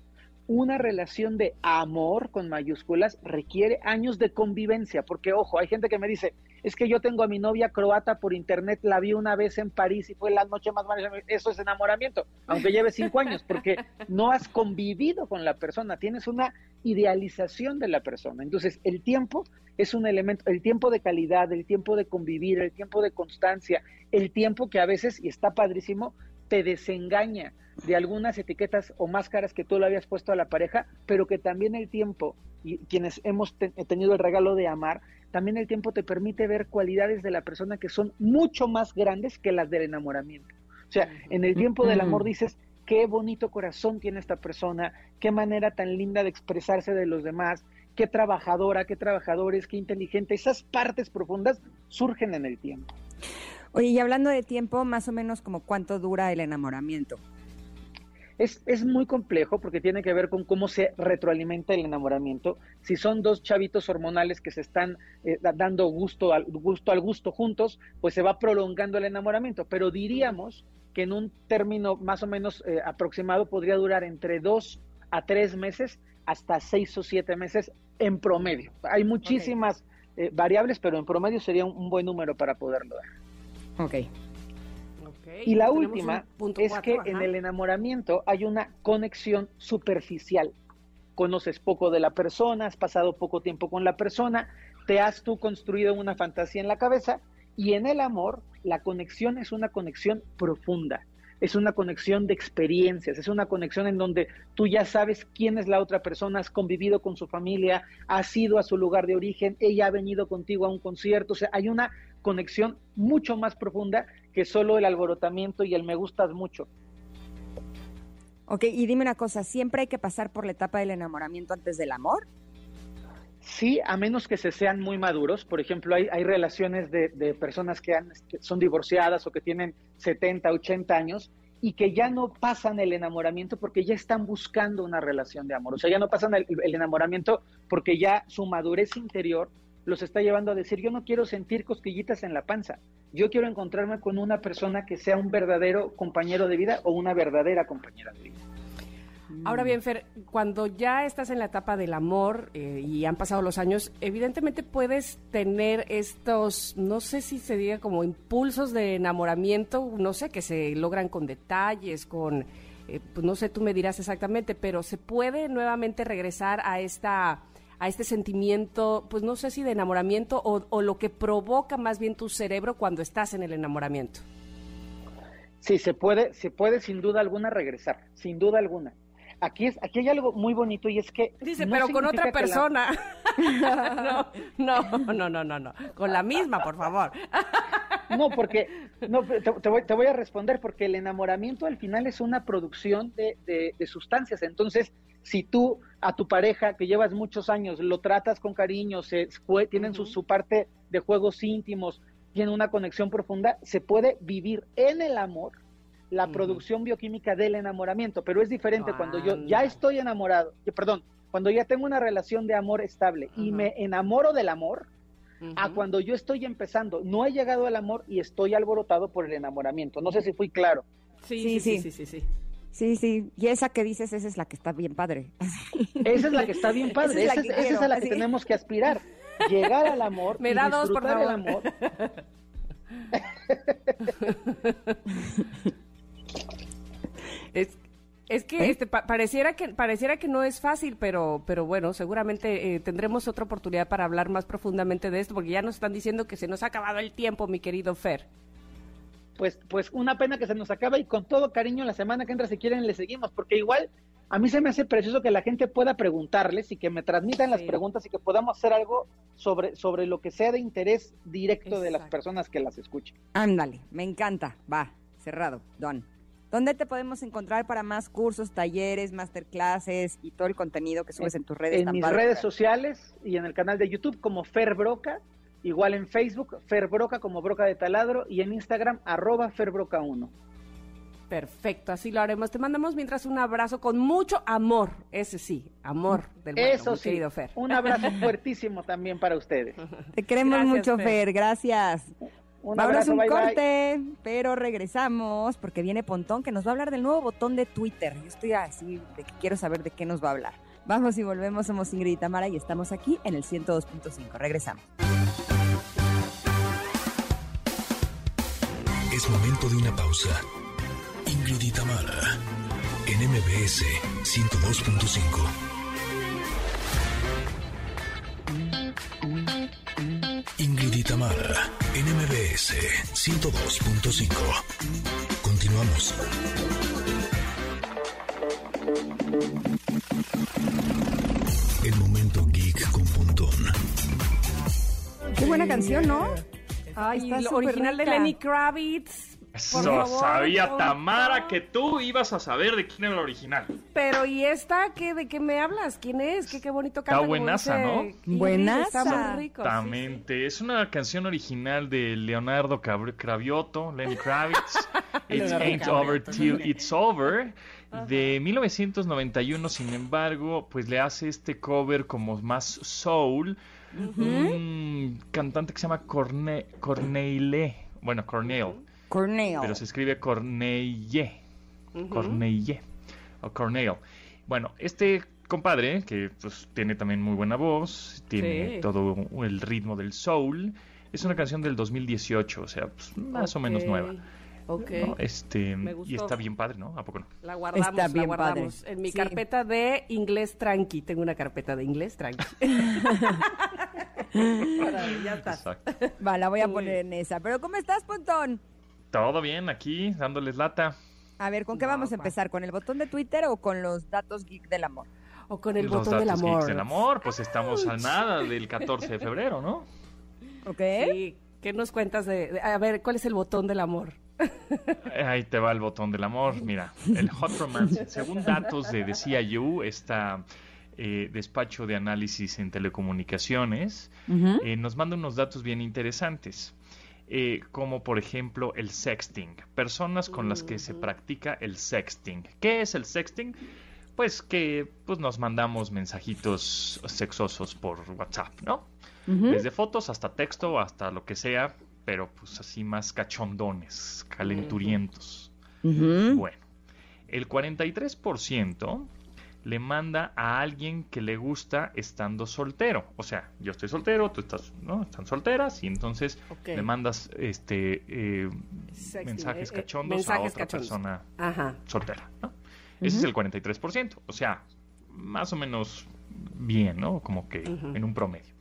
Una relación de amor con mayúsculas requiere años de convivencia, porque ojo, hay gente que me dice, es que yo tengo a mi novia croata por internet, la vi una vez en París y fue la noche más maravillosa, eso es enamoramiento, aunque lleve cinco años, porque no has convivido con la persona, tienes una idealización de la persona. Entonces, el tiempo es un elemento, el tiempo de calidad, el tiempo de convivir, el tiempo de constancia, el tiempo que a veces, y está padrísimo, te desengaña de algunas etiquetas o máscaras que tú le habías puesto a la pareja, pero que también el tiempo, y quienes hemos tenido el regalo de amar, también el tiempo te permite ver cualidades de la persona que son mucho más grandes que las del enamoramiento. O sea, en el tiempo del amor dices, qué bonito corazón tiene esta persona, qué manera tan linda de expresarse de los demás, qué trabajadora, qué trabajadores, qué inteligente. Esas partes profundas surgen en el tiempo. Oye, y hablando de tiempo, más o menos como cuánto dura el enamoramiento. Es, muy complejo porque tiene que ver con cómo se retroalimenta el enamoramiento. Si son dos chavitos hormonales que se están eh, dando gusto al, gusto al gusto juntos, pues se va prolongando el enamoramiento. Pero diríamos que en un término más o menos eh, aproximado podría durar entre dos a tres meses hasta seis o siete meses en promedio. Hay muchísimas eh, variables, pero en promedio sería un, un, buen número para poderlo dar. Ok y la última es que en el enamoramiento hay una conexión superficial. Conoces poco de la persona, has pasado poco tiempo con la persona, te has tú construido una fantasía en la cabeza y en el amor la conexión es una conexión profunda, es una conexión de experiencias, es una conexión en donde tú ya sabes quién es la otra persona, has convivido con su familia, has ido a su lugar de origen, ella ha venido contigo a un concierto, o sea, hay una conexión mucho más profunda que solo el alborotamiento y el me gustas mucho. Ok, y dime una cosa, ¿siempre hay que pasar por la etapa del enamoramiento antes del amor? Sí, a menos que se sean muy maduros. Por ejemplo, hay, hay relaciones de, personas que, son divorciadas o que tienen 70, 80 años y que ya no pasan el enamoramiento porque ya están buscando una relación de amor. O sea, ya no pasan el enamoramiento porque ya su madurez interior los está llevando a decir, yo no quiero sentir cosquillitas en la panza, yo quiero encontrarme con una persona que sea un verdadero compañero de vida o una verdadera compañera de vida. Ahora bien, Fer, cuando ya estás en la etapa del amor eh, y han pasado los años, evidentemente puedes tener estos, no sé si se diga como impulsos de enamoramiento, no sé, que se logran con detalles, con, eh, pues no sé, tú me dirás exactamente, pero se puede nuevamente regresar a esta a este sentimiento, pues no sé si de enamoramiento o, lo que provoca más bien tu cerebro cuando estás en el enamoramiento. Sí, se puede, se puede sin duda alguna regresar, sin duda alguna. Aquí es, aquí hay algo muy bonito y es que dice, pero con otra persona. *laughs* no, no, no, no, no, con la misma, por favor. *laughs* no, porque no, te, voy, te, voy, a responder porque el enamoramiento al final es una producción de, de sustancias. Entonces, si tú a tu pareja que llevas muchos años lo tratas con cariño, se, tienen su, parte de juegos íntimos, tienen una conexión profunda, se puede vivir en el amor la producción bioquímica del enamoramiento, pero es diferente cuando yo ya estoy enamorado, perdón, cuando ya tengo una relación de amor estable y me enamoro del amor, a cuando yo estoy empezando, no he llegado al amor y estoy alborotado por el enamoramiento. No sé si fui claro. sí, sí, sí, sí. sí. Sí, sí, y esa que dices, esa es la que está bien padre. *laughs* Esa es la que está bien padre, esa es, la que, a la que tenemos que aspirar. llegar al amor Me y da dos, por disfrutar el favor. amor. *laughs* Es, es que ¿Eh? este, pa- pareciera que pareciera que no es fácil, pero pero bueno, seguramente eh, tendremos otra oportunidad para hablar más profundamente de esto, porque ya nos están diciendo que se nos ha acabado el tiempo, mi querido Fer. Pues, pues una pena que se nos acaba y con todo cariño la semana que entra si quieren le seguimos, porque igual a mí se me hace precioso que la gente pueda preguntarles y que me transmitan las preguntas y que podamos hacer algo sobre, sobre lo que sea de interés directo de las personas que las escuchen. Ándale, me encanta. Va, cerrado, Don. ¿Dónde te podemos encontrar para más cursos, talleres, masterclasses y todo el contenido que subes en, tus redes? En mis redes sociales y en el canal de YouTube como Fer Broca, igual en Facebook, Fer Broca como Broca de Taladro y en Instagram arroba Ferbroca1. Perfecto, así lo haremos. Te mandamos mientras un abrazo con mucho amor, ese sí, amor del bueno, Eso mi sí, querido Fer. un abrazo *laughs* fuertísimo también para ustedes. Te queremos Gracias, mucho, Fer. Fer. Gracias. Un Vámonos abrazo, un bye, bye. corte, pero regresamos porque viene Pontón que nos va a hablar del nuevo botón de Twitter. Yo estoy así de que quiero saber de qué nos va a hablar. Vamos y volvemos, somos Ingrid y Tamara y estamos aquí en el 102.5. Regresamos. Es momento de una pausa. Ingrid en MBS 102.5. Ingrid en MBS 102.5. Continuamos. El momento geek con Pontón. Qué buena canción, ¿no? Ay, Está lo original de rica. Lenny Kravitz. Por Eso favor, sabía. Tamara que tú ibas a saber de quién era el original. Pero ¿y esta qué de qué me hablas? ¿Quién es? ¿Qué, qué bonito Está canta. como buenaza, ¿no? Buenaza. Está muy rico. sí, Exactamente. Es una canción original de Leonardo Cabr- Cravioto, Lenny Kravitz. It *laughs* Leonardo ain't over till it's over. De 1991, sin embargo, pues le hace este cover como más soul. Un cantante que se llama Corne Corneille. Bueno, Cornell. Corneo. pero se escribe Corneille. Corneille. O Cornell. Bueno, este compadre, que pues tiene también muy buena voz, tiene Sí. todo el ritmo del soul, es una canción del 2018, o sea, pues, más o menos nueva. Ok. ¿no? Este, Me y gustó. está bien padre, ¿no? ¿A poco no? La guardamos, Está bien la guardamos. padre. En mi Sí. carpeta de inglés tranqui. Tengo una carpeta de inglés tranqui. *laughs* ya está. Exacto. Va, la voy a Muy poner en esa. Pero ¿cómo estás, Pontón? Todo bien aquí, dándoles lata. A ver, ¿con qué No, vamos a empezar? ¿Con el botón de Twitter o con los datos geek del amor? O con el Los botón del datos geeks amor. del amor, pues estamos a nada del 14 de febrero, ¿no? ¿Ok? Sí. ¿Qué nos cuentas de, de- A ver, ¿cuál es el botón del amor? *laughs* Ahí te va el botón del amor. Mira, el Hot Romance. Según datos de The CIU, esta eh, despacho de análisis en telecomunicaciones, eh, nos manda unos datos bien interesantes. eh, como por ejemplo el sexting. Personas con las que se practica el sexting. ¿Qué es el sexting? Pues que pues, nos mandamos mensajitos sexosos por WhatsApp, ¿no? Desde fotos hasta texto, hasta lo que sea, pero pues así más cachondones, calenturientos. Bueno, el 43% le manda a alguien que le gusta estando soltero. O sea, yo estoy soltero, tú estás, ¿no? Están solteras y entonces Ok. le mandas este eh, mensajes eh, eh, cachondos a otra cachondos. persona Ajá. soltera, ¿no? Ese es el 43%, o sea, más o menos bien, ¿no? Como que en un promedio.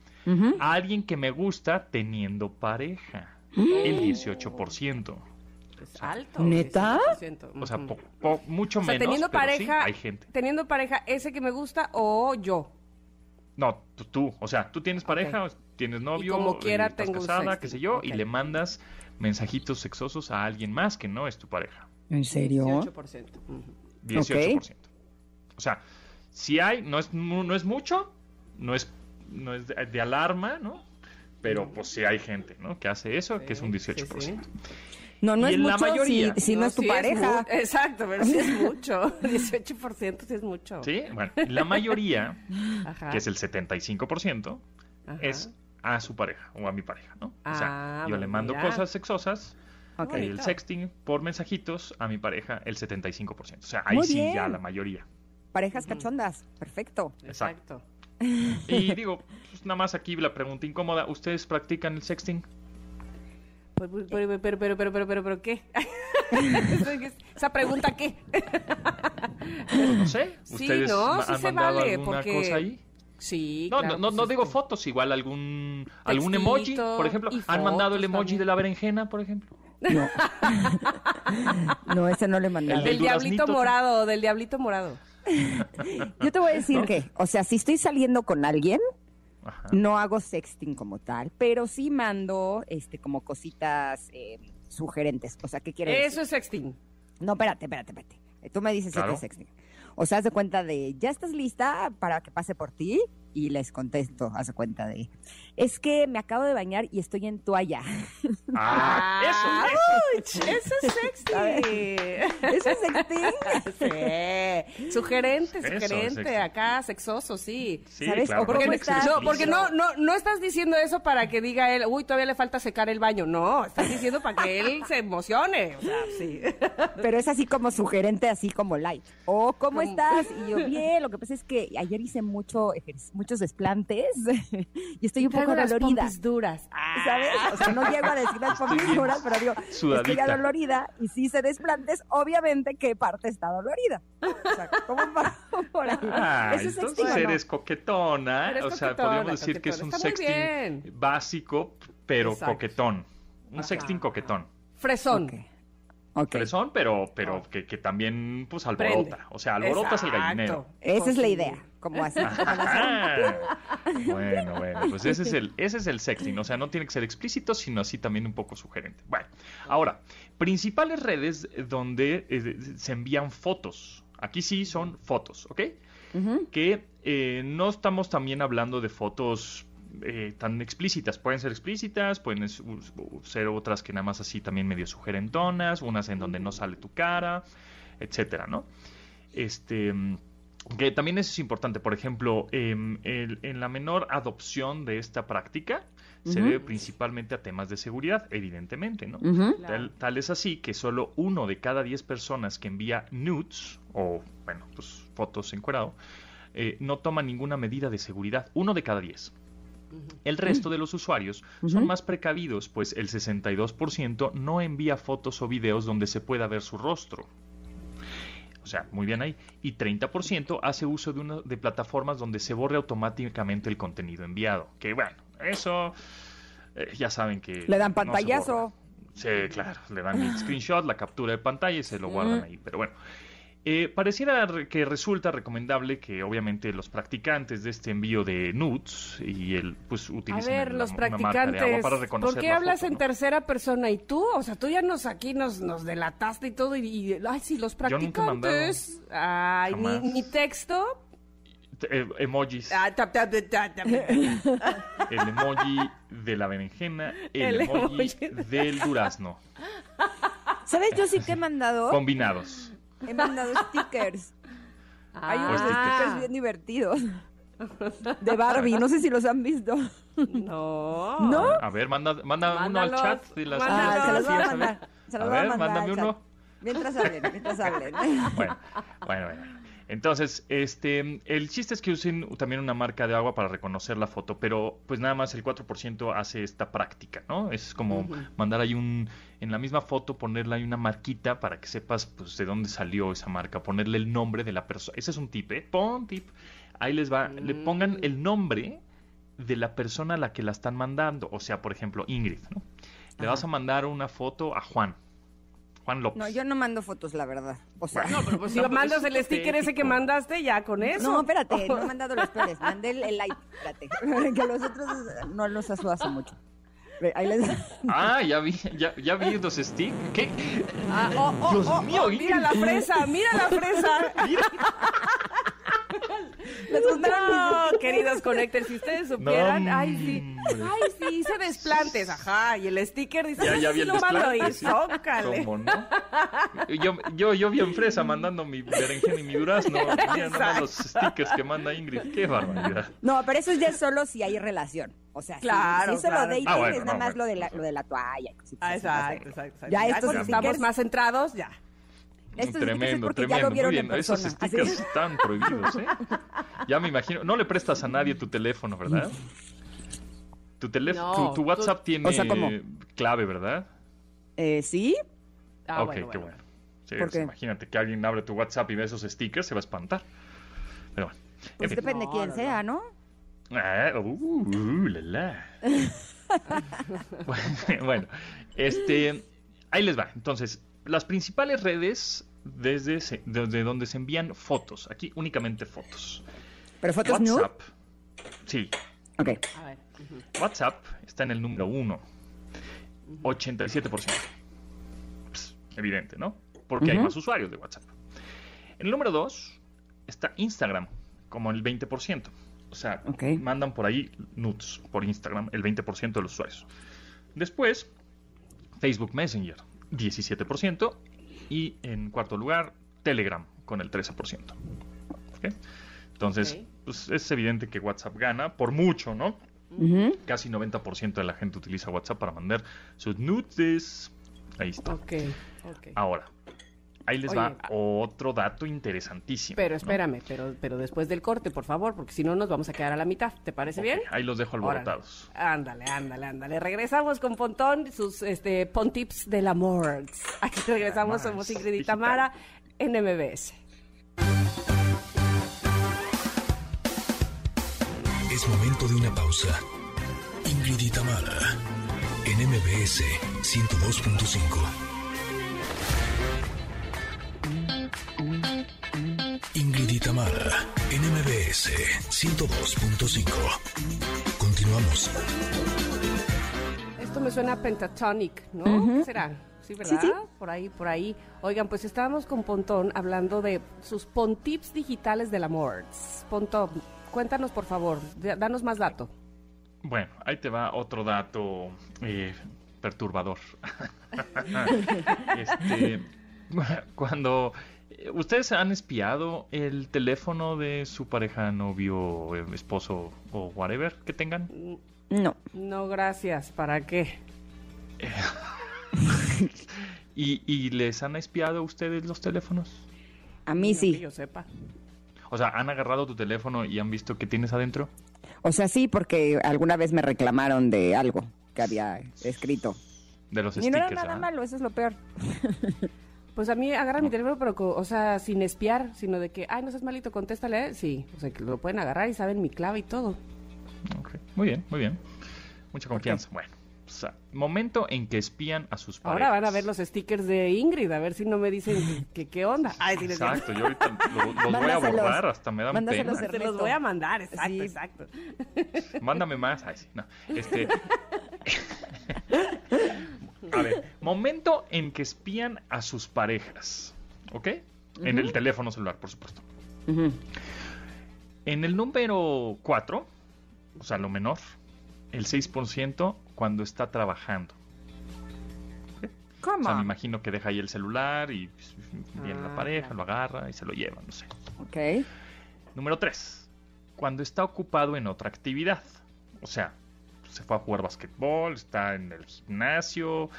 A alguien que me gusta teniendo pareja, el 18%. Es alto. ¿Neta? 18%. O sea, Ujú. po- po- mucho O sea, menos, teniendo pero sí, pareja, hay gente. teniendo pareja, ese que me gusta o yo. No, tú, tú, o sea, tú tienes pareja, tienes novio, como quiera estás tengo casada, qué sé yo, y le mandas mensajitos sexosos a alguien más que no es tu pareja. ¿En serio? 18%. Ujú. 18%. O sea, si hay, no es, no es mucho, no es, no es de, de alarma, ¿no? Pero pues sí hay gente, ¿no? Que hace eso, que es un Sí, sí, 18%. sí. No, no Y es en la mucho mayoría- si, si no, es tu sí pareja. mu- exacto, pero sí es *laughs* mucho. 18% sí es mucho. Sí, bueno, la mayoría, *laughs* Ajá. que es el 75%, Ajá. es a su pareja o a mi pareja, ¿no? o sea, Ah, yo le mando mira. cosas sexosas, Ok. el sexting por mensajitos a mi pareja el 75%. O sea, ahí Muy sí bien. ya la mayoría. Parejas cachondas. Perfecto. Exacto. Y *laughs* digo, pues nada más aquí la pregunta incómoda, ¿ustedes practican el sexting? Pues, pues, Pero, pero, pero, pero, pero, pero, pero, ¿qué? *laughs* Esa pregunta, ¿qué? Pues no sé, Sí, ¿ustedes no, ma- sí han se mandado vale, alguna porque- cosa ahí? Sí, No, claro, no, no, pues no digo fotos, igual algún algún emoji, por ejemplo. ¿Han mandado el emoji también. de la berenjena, por ejemplo? No. *laughs* no, ese no le. El del Del diablito morado, del diablito morado. Yo te voy a decir que, o sea, si estoy saliendo con alguien, Ajá. no hago sexting como tal, pero sí mando este como cositas eh, sugerentes. O sea, ¿qué quieres decir? Eso es sexting. No, espérate, espérate, espérate. Tú me dices Claro. si es sexting. O sea, haz de cuenta de, ¿ya estás lista para que pase por ti? Y les contesto, haz de cuenta de, es que me acabo de bañar y estoy en toalla. Ah, eso, eso. Eso es sexy. ¿Eso es sexting? *laughs* Sí. Sugerente, Eso sugerente. sexy. acá, sexoso, sí. Sí, ¿Sabes? claro. O cómo tiene que está- ser No, porque no, no, no estás diciendo eso para que diga él, uy, todavía le falta secar el baño. No, estás diciendo para que él se emocione. O sea, sí. Pero es así como sugerente, así como light. O, ¿cómo estás? Y yo, bien, lo que pasa es que ayer hice mucho ejerc- muchos desplantes *laughs* y estoy un poco las dolorida. pompis duras. ¿Sabes? O sea, no llego a decir las pompis duras, pero digo, *laughs* sudadita. estoy adolorida y si hice desplantes, obviamente, ¿qué parte está dolorida? O sea, ¿cómo va por ahí? Ah, ¿Eso es entonces sexting o no? eres coquetona. Eres o sea, coquetona, podríamos decir que es un coquetona. Sexting bien. básico, pero Exacto. coquetón. Un sexting coquetón. Fresón. Ok. Ok. Fresón, pero, pero que, que también, pues, alborota. Prende. O sea, alborotas el gallinero. Esa es la idea, como así. como Ah, *laughs* bueno, bueno, pues ese es, el, ese es el sexting, o sea, no tiene que ser explícito, sino así también un poco sugerente. Bueno, ahora, principales redes donde eh, se envían fotos. Aquí sí son fotos, ¿ok? Que eh, no estamos también hablando de fotos eh, tan explícitas. Pueden ser explícitas, pueden ser otras que nada más así también medio sugerentonas, unas en donde no sale tu cara, etcétera, ¿no? Este. Que también eso es importante, por ejemplo, em, el- en la menor adopción de esta práctica se debe principalmente a temas de seguridad, evidentemente, ¿no? Tal es así que solo uno de cada diez personas que envía nudes, o bueno, pues fotos encuerado, eh, no toma ninguna medida de seguridad. Uno de cada diez. El resto de los usuarios son más precavidos, pues el 62% no envía fotos o videos donde se pueda ver su rostro. O sea, muy bien ahí. Y 30% hace uso de, una, de plataformas donde se borre automáticamente el contenido enviado. Que bueno, eso eh, ya saben que... Le dan no se pantallazo. borra. Sí, claro, le dan el *laughs* screenshot, la captura de pantalla y se lo guardan ahí. Pero bueno, eh, pareciera re- que resulta recomendable que obviamente los practicantes de este envío de nudes y el pues A utilicen ver, el- los una marca de agua practicantes, para reconocer ¿por qué la hablas foto, en ¿no? tercera persona? ¿Y tú? O sea, tú ya nos aquí nos, nos delataste y todo. Y, y- ay, sí, los Yo nunca he mandado. practicantes. Ay, ni, Jamás. ni texto. Eh, emojis, *laughs* el emoji de la berenjena, el, El emoji emoji. del durazno, ¿Sabes? Yo sí que he mandado, combinados. He mandado stickers. Hay Ah. unos stickers bien divertidos. De Barbie, no sé si los han visto. No. ¿No? A ver, manda, manda uno al chat de las. Ah, se los voy a fotografías, a ver. mandar. Se los A voy a ver, mandar. mándame uno. Mientras hablen, mientras hablen. Bueno, bueno, bueno. Entonces, este, el chiste es que usen también una marca de agua para reconocer la foto, pero pues nada más el 4% hace esta práctica, ¿no? Es como mandar ahí un, en la misma foto ponerle ahí una marquita para que sepas pues de dónde salió esa marca, ponerle el nombre de la persona. Ese es un tip, ¿eh? Pon tip. Ahí les va, le pongan el nombre de la persona a la que la están mandando. O sea, por ejemplo, Ingrid, ¿no? Le vas a mandar una foto a Juan. Juan López. No, yo no mando fotos, la verdad. O sea, No, pero pues si *laughs* No, pero mandas el sticker ese que mandaste, ya con eso. No, espérate, no he *laughs* mandado los peores, mandé el, el light, espérate, *laughs* que los otros no los hace mucho. Ve, Ahí les... Ah, ya vi, ya, ya vi los stick. ¿Qué? Ah, oh, oh, Dios oh, mío, oh, mira la fresa, mira la fresa. Les No, queridos connectors, si ustedes supieran, No, ay sí, ay sí, hice desplantes, ajá, y el sticker dice, Ya, "Ay, ya vi el lo sí. zócale. ¿Cómo no? Yo, yo, yo bien fresa mandando mi berenjena y mi durazno. Mira nomás los stickers que manda Ingrid. Qué barbaridad. No, pero eso ya es solo si hay relación. O sea, si- Claro, si, es solo claro. dating, Ah, bueno, es nada no, más bueno. lo, de la, lo de la toalla y cositas Ah, exacto, exacto, exacto. Ya Ya estos cuando estamos stickers- más centrados, ya. Estos stickers es tremendo, tremendo. Muy en bien. Esos así. stickers están prohibidos, ¿eh? Ya me imagino. No le prestas a nadie tu teléfono, ¿verdad? Tu, teléfono, No, tu, tu tú- WhatsApp tiene O sea, ¿cómo? clave, ¿verdad? Eh, ¿Sí? Ah, ok, bueno, qué bueno. bueno. Sí, ¿Por pues, qué? imagínate que alguien abre tu WhatsApp y ve esos stickers, se va a espantar. Pero bueno. En Pues fin. depende No, quién no, sea, ¿no? Ah, uh, uh, la, la. *laughs* *laughs* bueno, este, ahí les va. Entonces, las principales redes desde, se- desde donde se envían fotos. Aquí únicamente fotos. ¿Pero fotos? WhatsApp. Sí, Ok. A ver. WhatsApp está en el número uno. 87%. Pues, evidente, ¿no? Porque hay más usuarios de WhatsApp. En el número dos está Instagram, como el 20%. O sea, Ok. mandan por ahí nudes por Instagram, el 20% de los usuarios. Después, Facebook Messenger, 17%. Y en cuarto lugar, Telegram, con el 13%. ¿Ok? Entonces, pues es evidente que WhatsApp gana por mucho, ¿no? Ujú. Casi 90% de la gente utiliza WhatsApp para mandar sus nudes. Ahí está. Ahora, ahí les Oye, va ah. otro dato interesantísimo. Pero ¿no? espérame, pero, pero después del corte, por favor, porque si no nos vamos a quedar a la mitad. ¿Te parece bien? ahí los dejo Órale. alborotados. Ándale, ándale, ándale. Regresamos con Pontón, sus este, Pontips del amor. Aquí regresamos, somos Ingrid y digital. Tamara en MBS. Es momento de una pausa. Ingrid y Tamara, en MBS 102.5. Tamara, en MBS 102.5. Continuamos. Esto me suena a pentatonic, ¿no? ¿Qué será? Sí, ¿verdad? Sí, sí. Por ahí, por ahí. Oigan, pues estábamos con Pontón hablando de sus Pontips digitales del amor. Pontón, cuéntanos, por favor. Danos más dato. Bueno, ahí te va otro dato eh, perturbador. *laughs* *laughs* este, *laughs* cuando ustedes han espiado el teléfono de su pareja, novio, esposo o whatever que tengan, No. No, gracias. ¿Para qué? *laughs* y, y les han espiado a ustedes los teléfonos. A mí No que sí. yo sepa. O sea, han agarrado tu teléfono y han visto qué tienes adentro. O sea, sí, porque alguna vez me reclamaron de algo que había escrito. De los Y no era stickers, nada ¿ah? malo, eso es lo peor. *laughs* Pues a mí agarran mi teléfono, pero, o sea, sin espiar, sino de que, ay, no seas malito, contéstale. Sí, o sea, que lo pueden agarrar y saben mi clave y todo. Ok, Muy bien, muy bien. Mucha confianza. Bueno, o sea, momento en que espían a sus parejas. Ahora van a ver los stickers de Ingrid, a ver si no me dicen que *laughs* qué onda. Ay, sí. Exacto, yo ahorita lo- los voy a borrar, hasta me dan Mándaselos pena. Se los voy a mandar, exacto, Sí. exacto. Mándame más. Ay, sí, no. *laughs* Este... *laughs* a ver, momento en que espían a sus parejas. ¿Ok? En el teléfono celular, por supuesto. En el número 4, o sea, lo menor, el 6% cuando está trabajando. O ¿Cómo? sea, me imagino que deja ahí el celular y pues, viene la Ah, pareja, claro. lo agarra y se lo lleva, no sé. Ok. Número 3. Cuando está ocupado en otra actividad. O sea, se fue a jugar basquetbol, está en el gimnasio,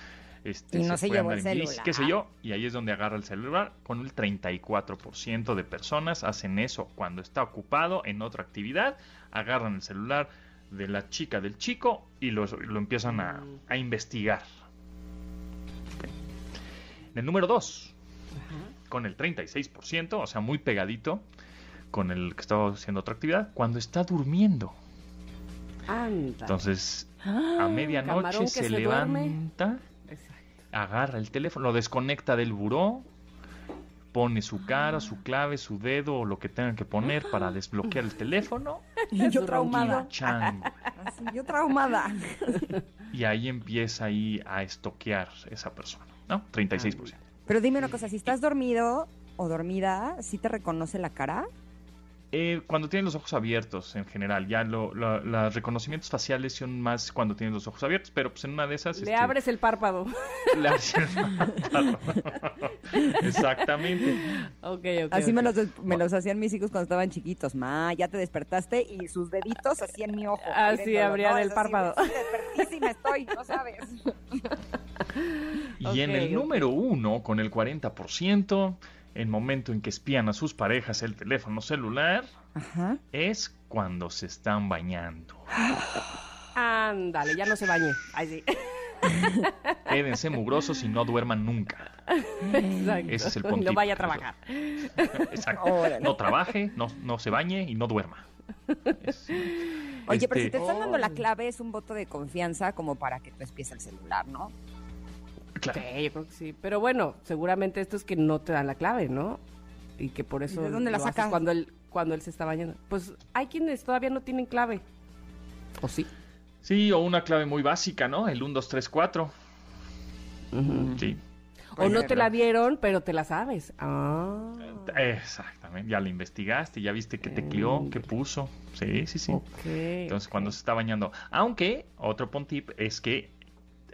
este, Y no se fue a llevó andar el bici, celular. qué sé yo, y ahí es donde agarra el celular. Con el 34% de personas hacen eso cuando está ocupado en otra actividad, agarran el celular de la chica del chico y lo, lo empiezan a, Mm. a investigar. El número 2, con el 36%, o sea, muy pegadito con el que estaba haciendo otra actividad, cuando está durmiendo. Anda. Entonces, a camarón medianoche se, se levanta, Exacto. agarra el teléfono, lo desconecta del buró, pone su cara, su clave, su dedo o lo que tengan que poner para desbloquear el teléfono. *laughs* Y yo traumada. Chango. Así, yo traumada. Y ahí empieza ahí a estoquear esa persona, ¿no? 36%. Pero dime una cosa, si estás dormido o dormida, ¿sí te reconoce la cara? Eh, cuando tienes los ojos abiertos, en general, ya lo, lo- los reconocimientos faciales son más cuando tienes los ojos abiertos, pero pues en una de esas... Le este, abres el párpado. *laughs* le abres el párpado. *laughs* Exactamente. ok, ok. Así me los, me los hacían mis hijos cuando estaban chiquitos. Ma, ya te despertaste y sus deditos así en mi ojo. Así viéndolo, abrían ¿no? el párpado. sí, despertísima estoy, no sabes. Y en el número uno, con el 40%, el momento en que espían a sus parejas el teléfono celular Ajá. es cuando se están bañando. Ándale, ya no se bañe. Ay, sí. *laughs* Quédense mugrosos y no duerman nunca. Exacto. Ese es el No puntito. vaya a trabajar. *laughs* Exacto. Órale. No trabaje, no, no se bañe y no duerma. Es- Oye, pero si este, te están dando la clave, es un voto de confianza como para que tú espies el celular, ¿no? Claro. Sí, yo creo que sí. Pero bueno, seguramente esto es que no te dan la clave, ¿no? Y que por eso ¿De dónde la sacas? cuando él cuando él se está bañando. Pues hay quienes todavía no tienen clave. ¿O sí? Sí, o una clave muy básica, ¿no? El 1, 2, 3, 4. Sí. O no te la dieron, pero te la sabes. Ah. Exactamente. Ya la investigaste, ya viste que tecleó, que puso. Sí, sí, sí. Ok. Entonces, cuando se está bañando. Aunque, otro pon tip es que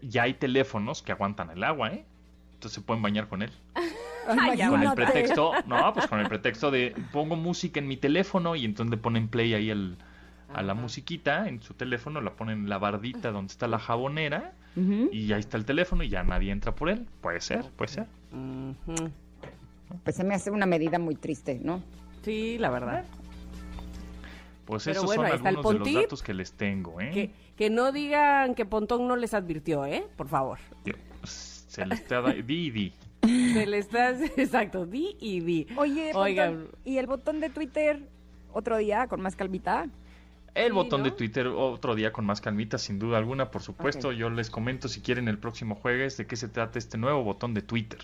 ya hay teléfonos que aguantan el agua, ¿eh? Entonces se pueden bañar con él. Con el pretexto, no, pues con el *laughs* pretexto de pongo música en mi teléfono y entonces le ponen play ahí al- a la musiquita en su teléfono, la ponen en la bardita donde está la jabonera Ujú. y ahí está el teléfono y ya nadie entra por él. Puede ser, puede ser. Pues se me hace una medida muy triste, ¿no? Sí, la verdad. Pues Pero esos bueno, son el algunos de los datos que les tengo, ¿eh? Que, que no digan que Pontón no les advirtió, ¿eh? Por favor. Yo- Se les está da- di y di. Se le estás, *laughs* exacto, di y di. Oye, Oigan. Pontón, ¿y el botón de Twitter otro día con más calvita? El Sí, botón de. Twitter otro día con más calmita, sin duda alguna, por supuesto. Yo les comento si quieren el próximo jueves de qué se trata este nuevo botón de Twitter.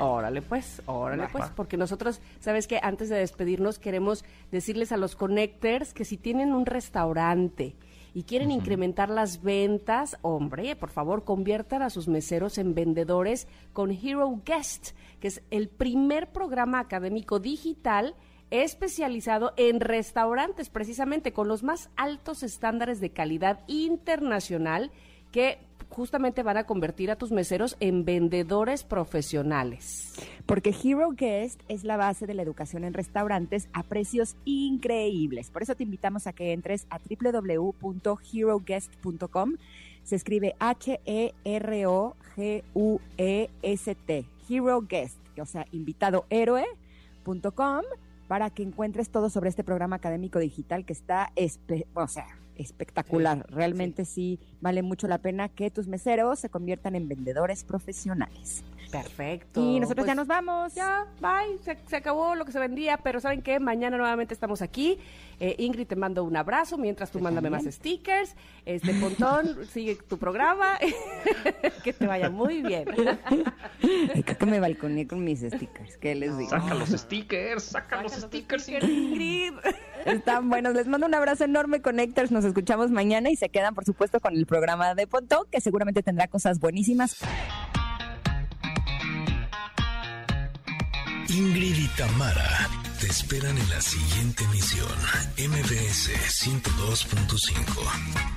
Órale pues, órale pues, porque nosotros, sabes que antes de despedirnos queremos decirles a los connectors que si tienen un restaurante y quieren incrementar las ventas, hombre, por favor, conviertan a sus meseros en vendedores con Hero Guest, que es el primer programa académico digital especializado en restaurantes, precisamente con los más altos estándares de calidad internacional que justamente van a convertir a tus meseros en vendedores profesionales. Porque Hero Guest es la base de la educación en restaurantes a precios increíbles. Por eso te invitamos a que entres a www.heroguest.com. Se escribe H-E-R-O-G-U-E-S-T. Hero Guest, o sea, invitado héroe.com para que encuentres todo sobre este programa académico digital que está espe- o sea, espectacular. Realmente sí. Vale mucho la pena que tus meseros se conviertan en vendedores profesionales. Perfecto. Y nosotros ya Pues, nos vamos. Ya, bye. Se, se acabó lo que se vendía, pero ¿saben qué? Mañana nuevamente estamos aquí. Eh, Ingrid, te mando un abrazo mientras tú mándame más stickers. Este Pontón, *laughs* sigue tu programa. *laughs* que te vaya muy bien. Ay, creo que me balconé con mis stickers. ¿Qué les digo? Saca los stickers, saca los stickers. Ingrid. Están buenos. Les mando un abrazo enorme, Connectors. Nos escuchamos mañana y se quedan, por supuesto, con el programa de Pontón, que seguramente tendrá cosas buenísimas. Ingrid y Tamara te esperan en la siguiente emisión, MBS 102.5.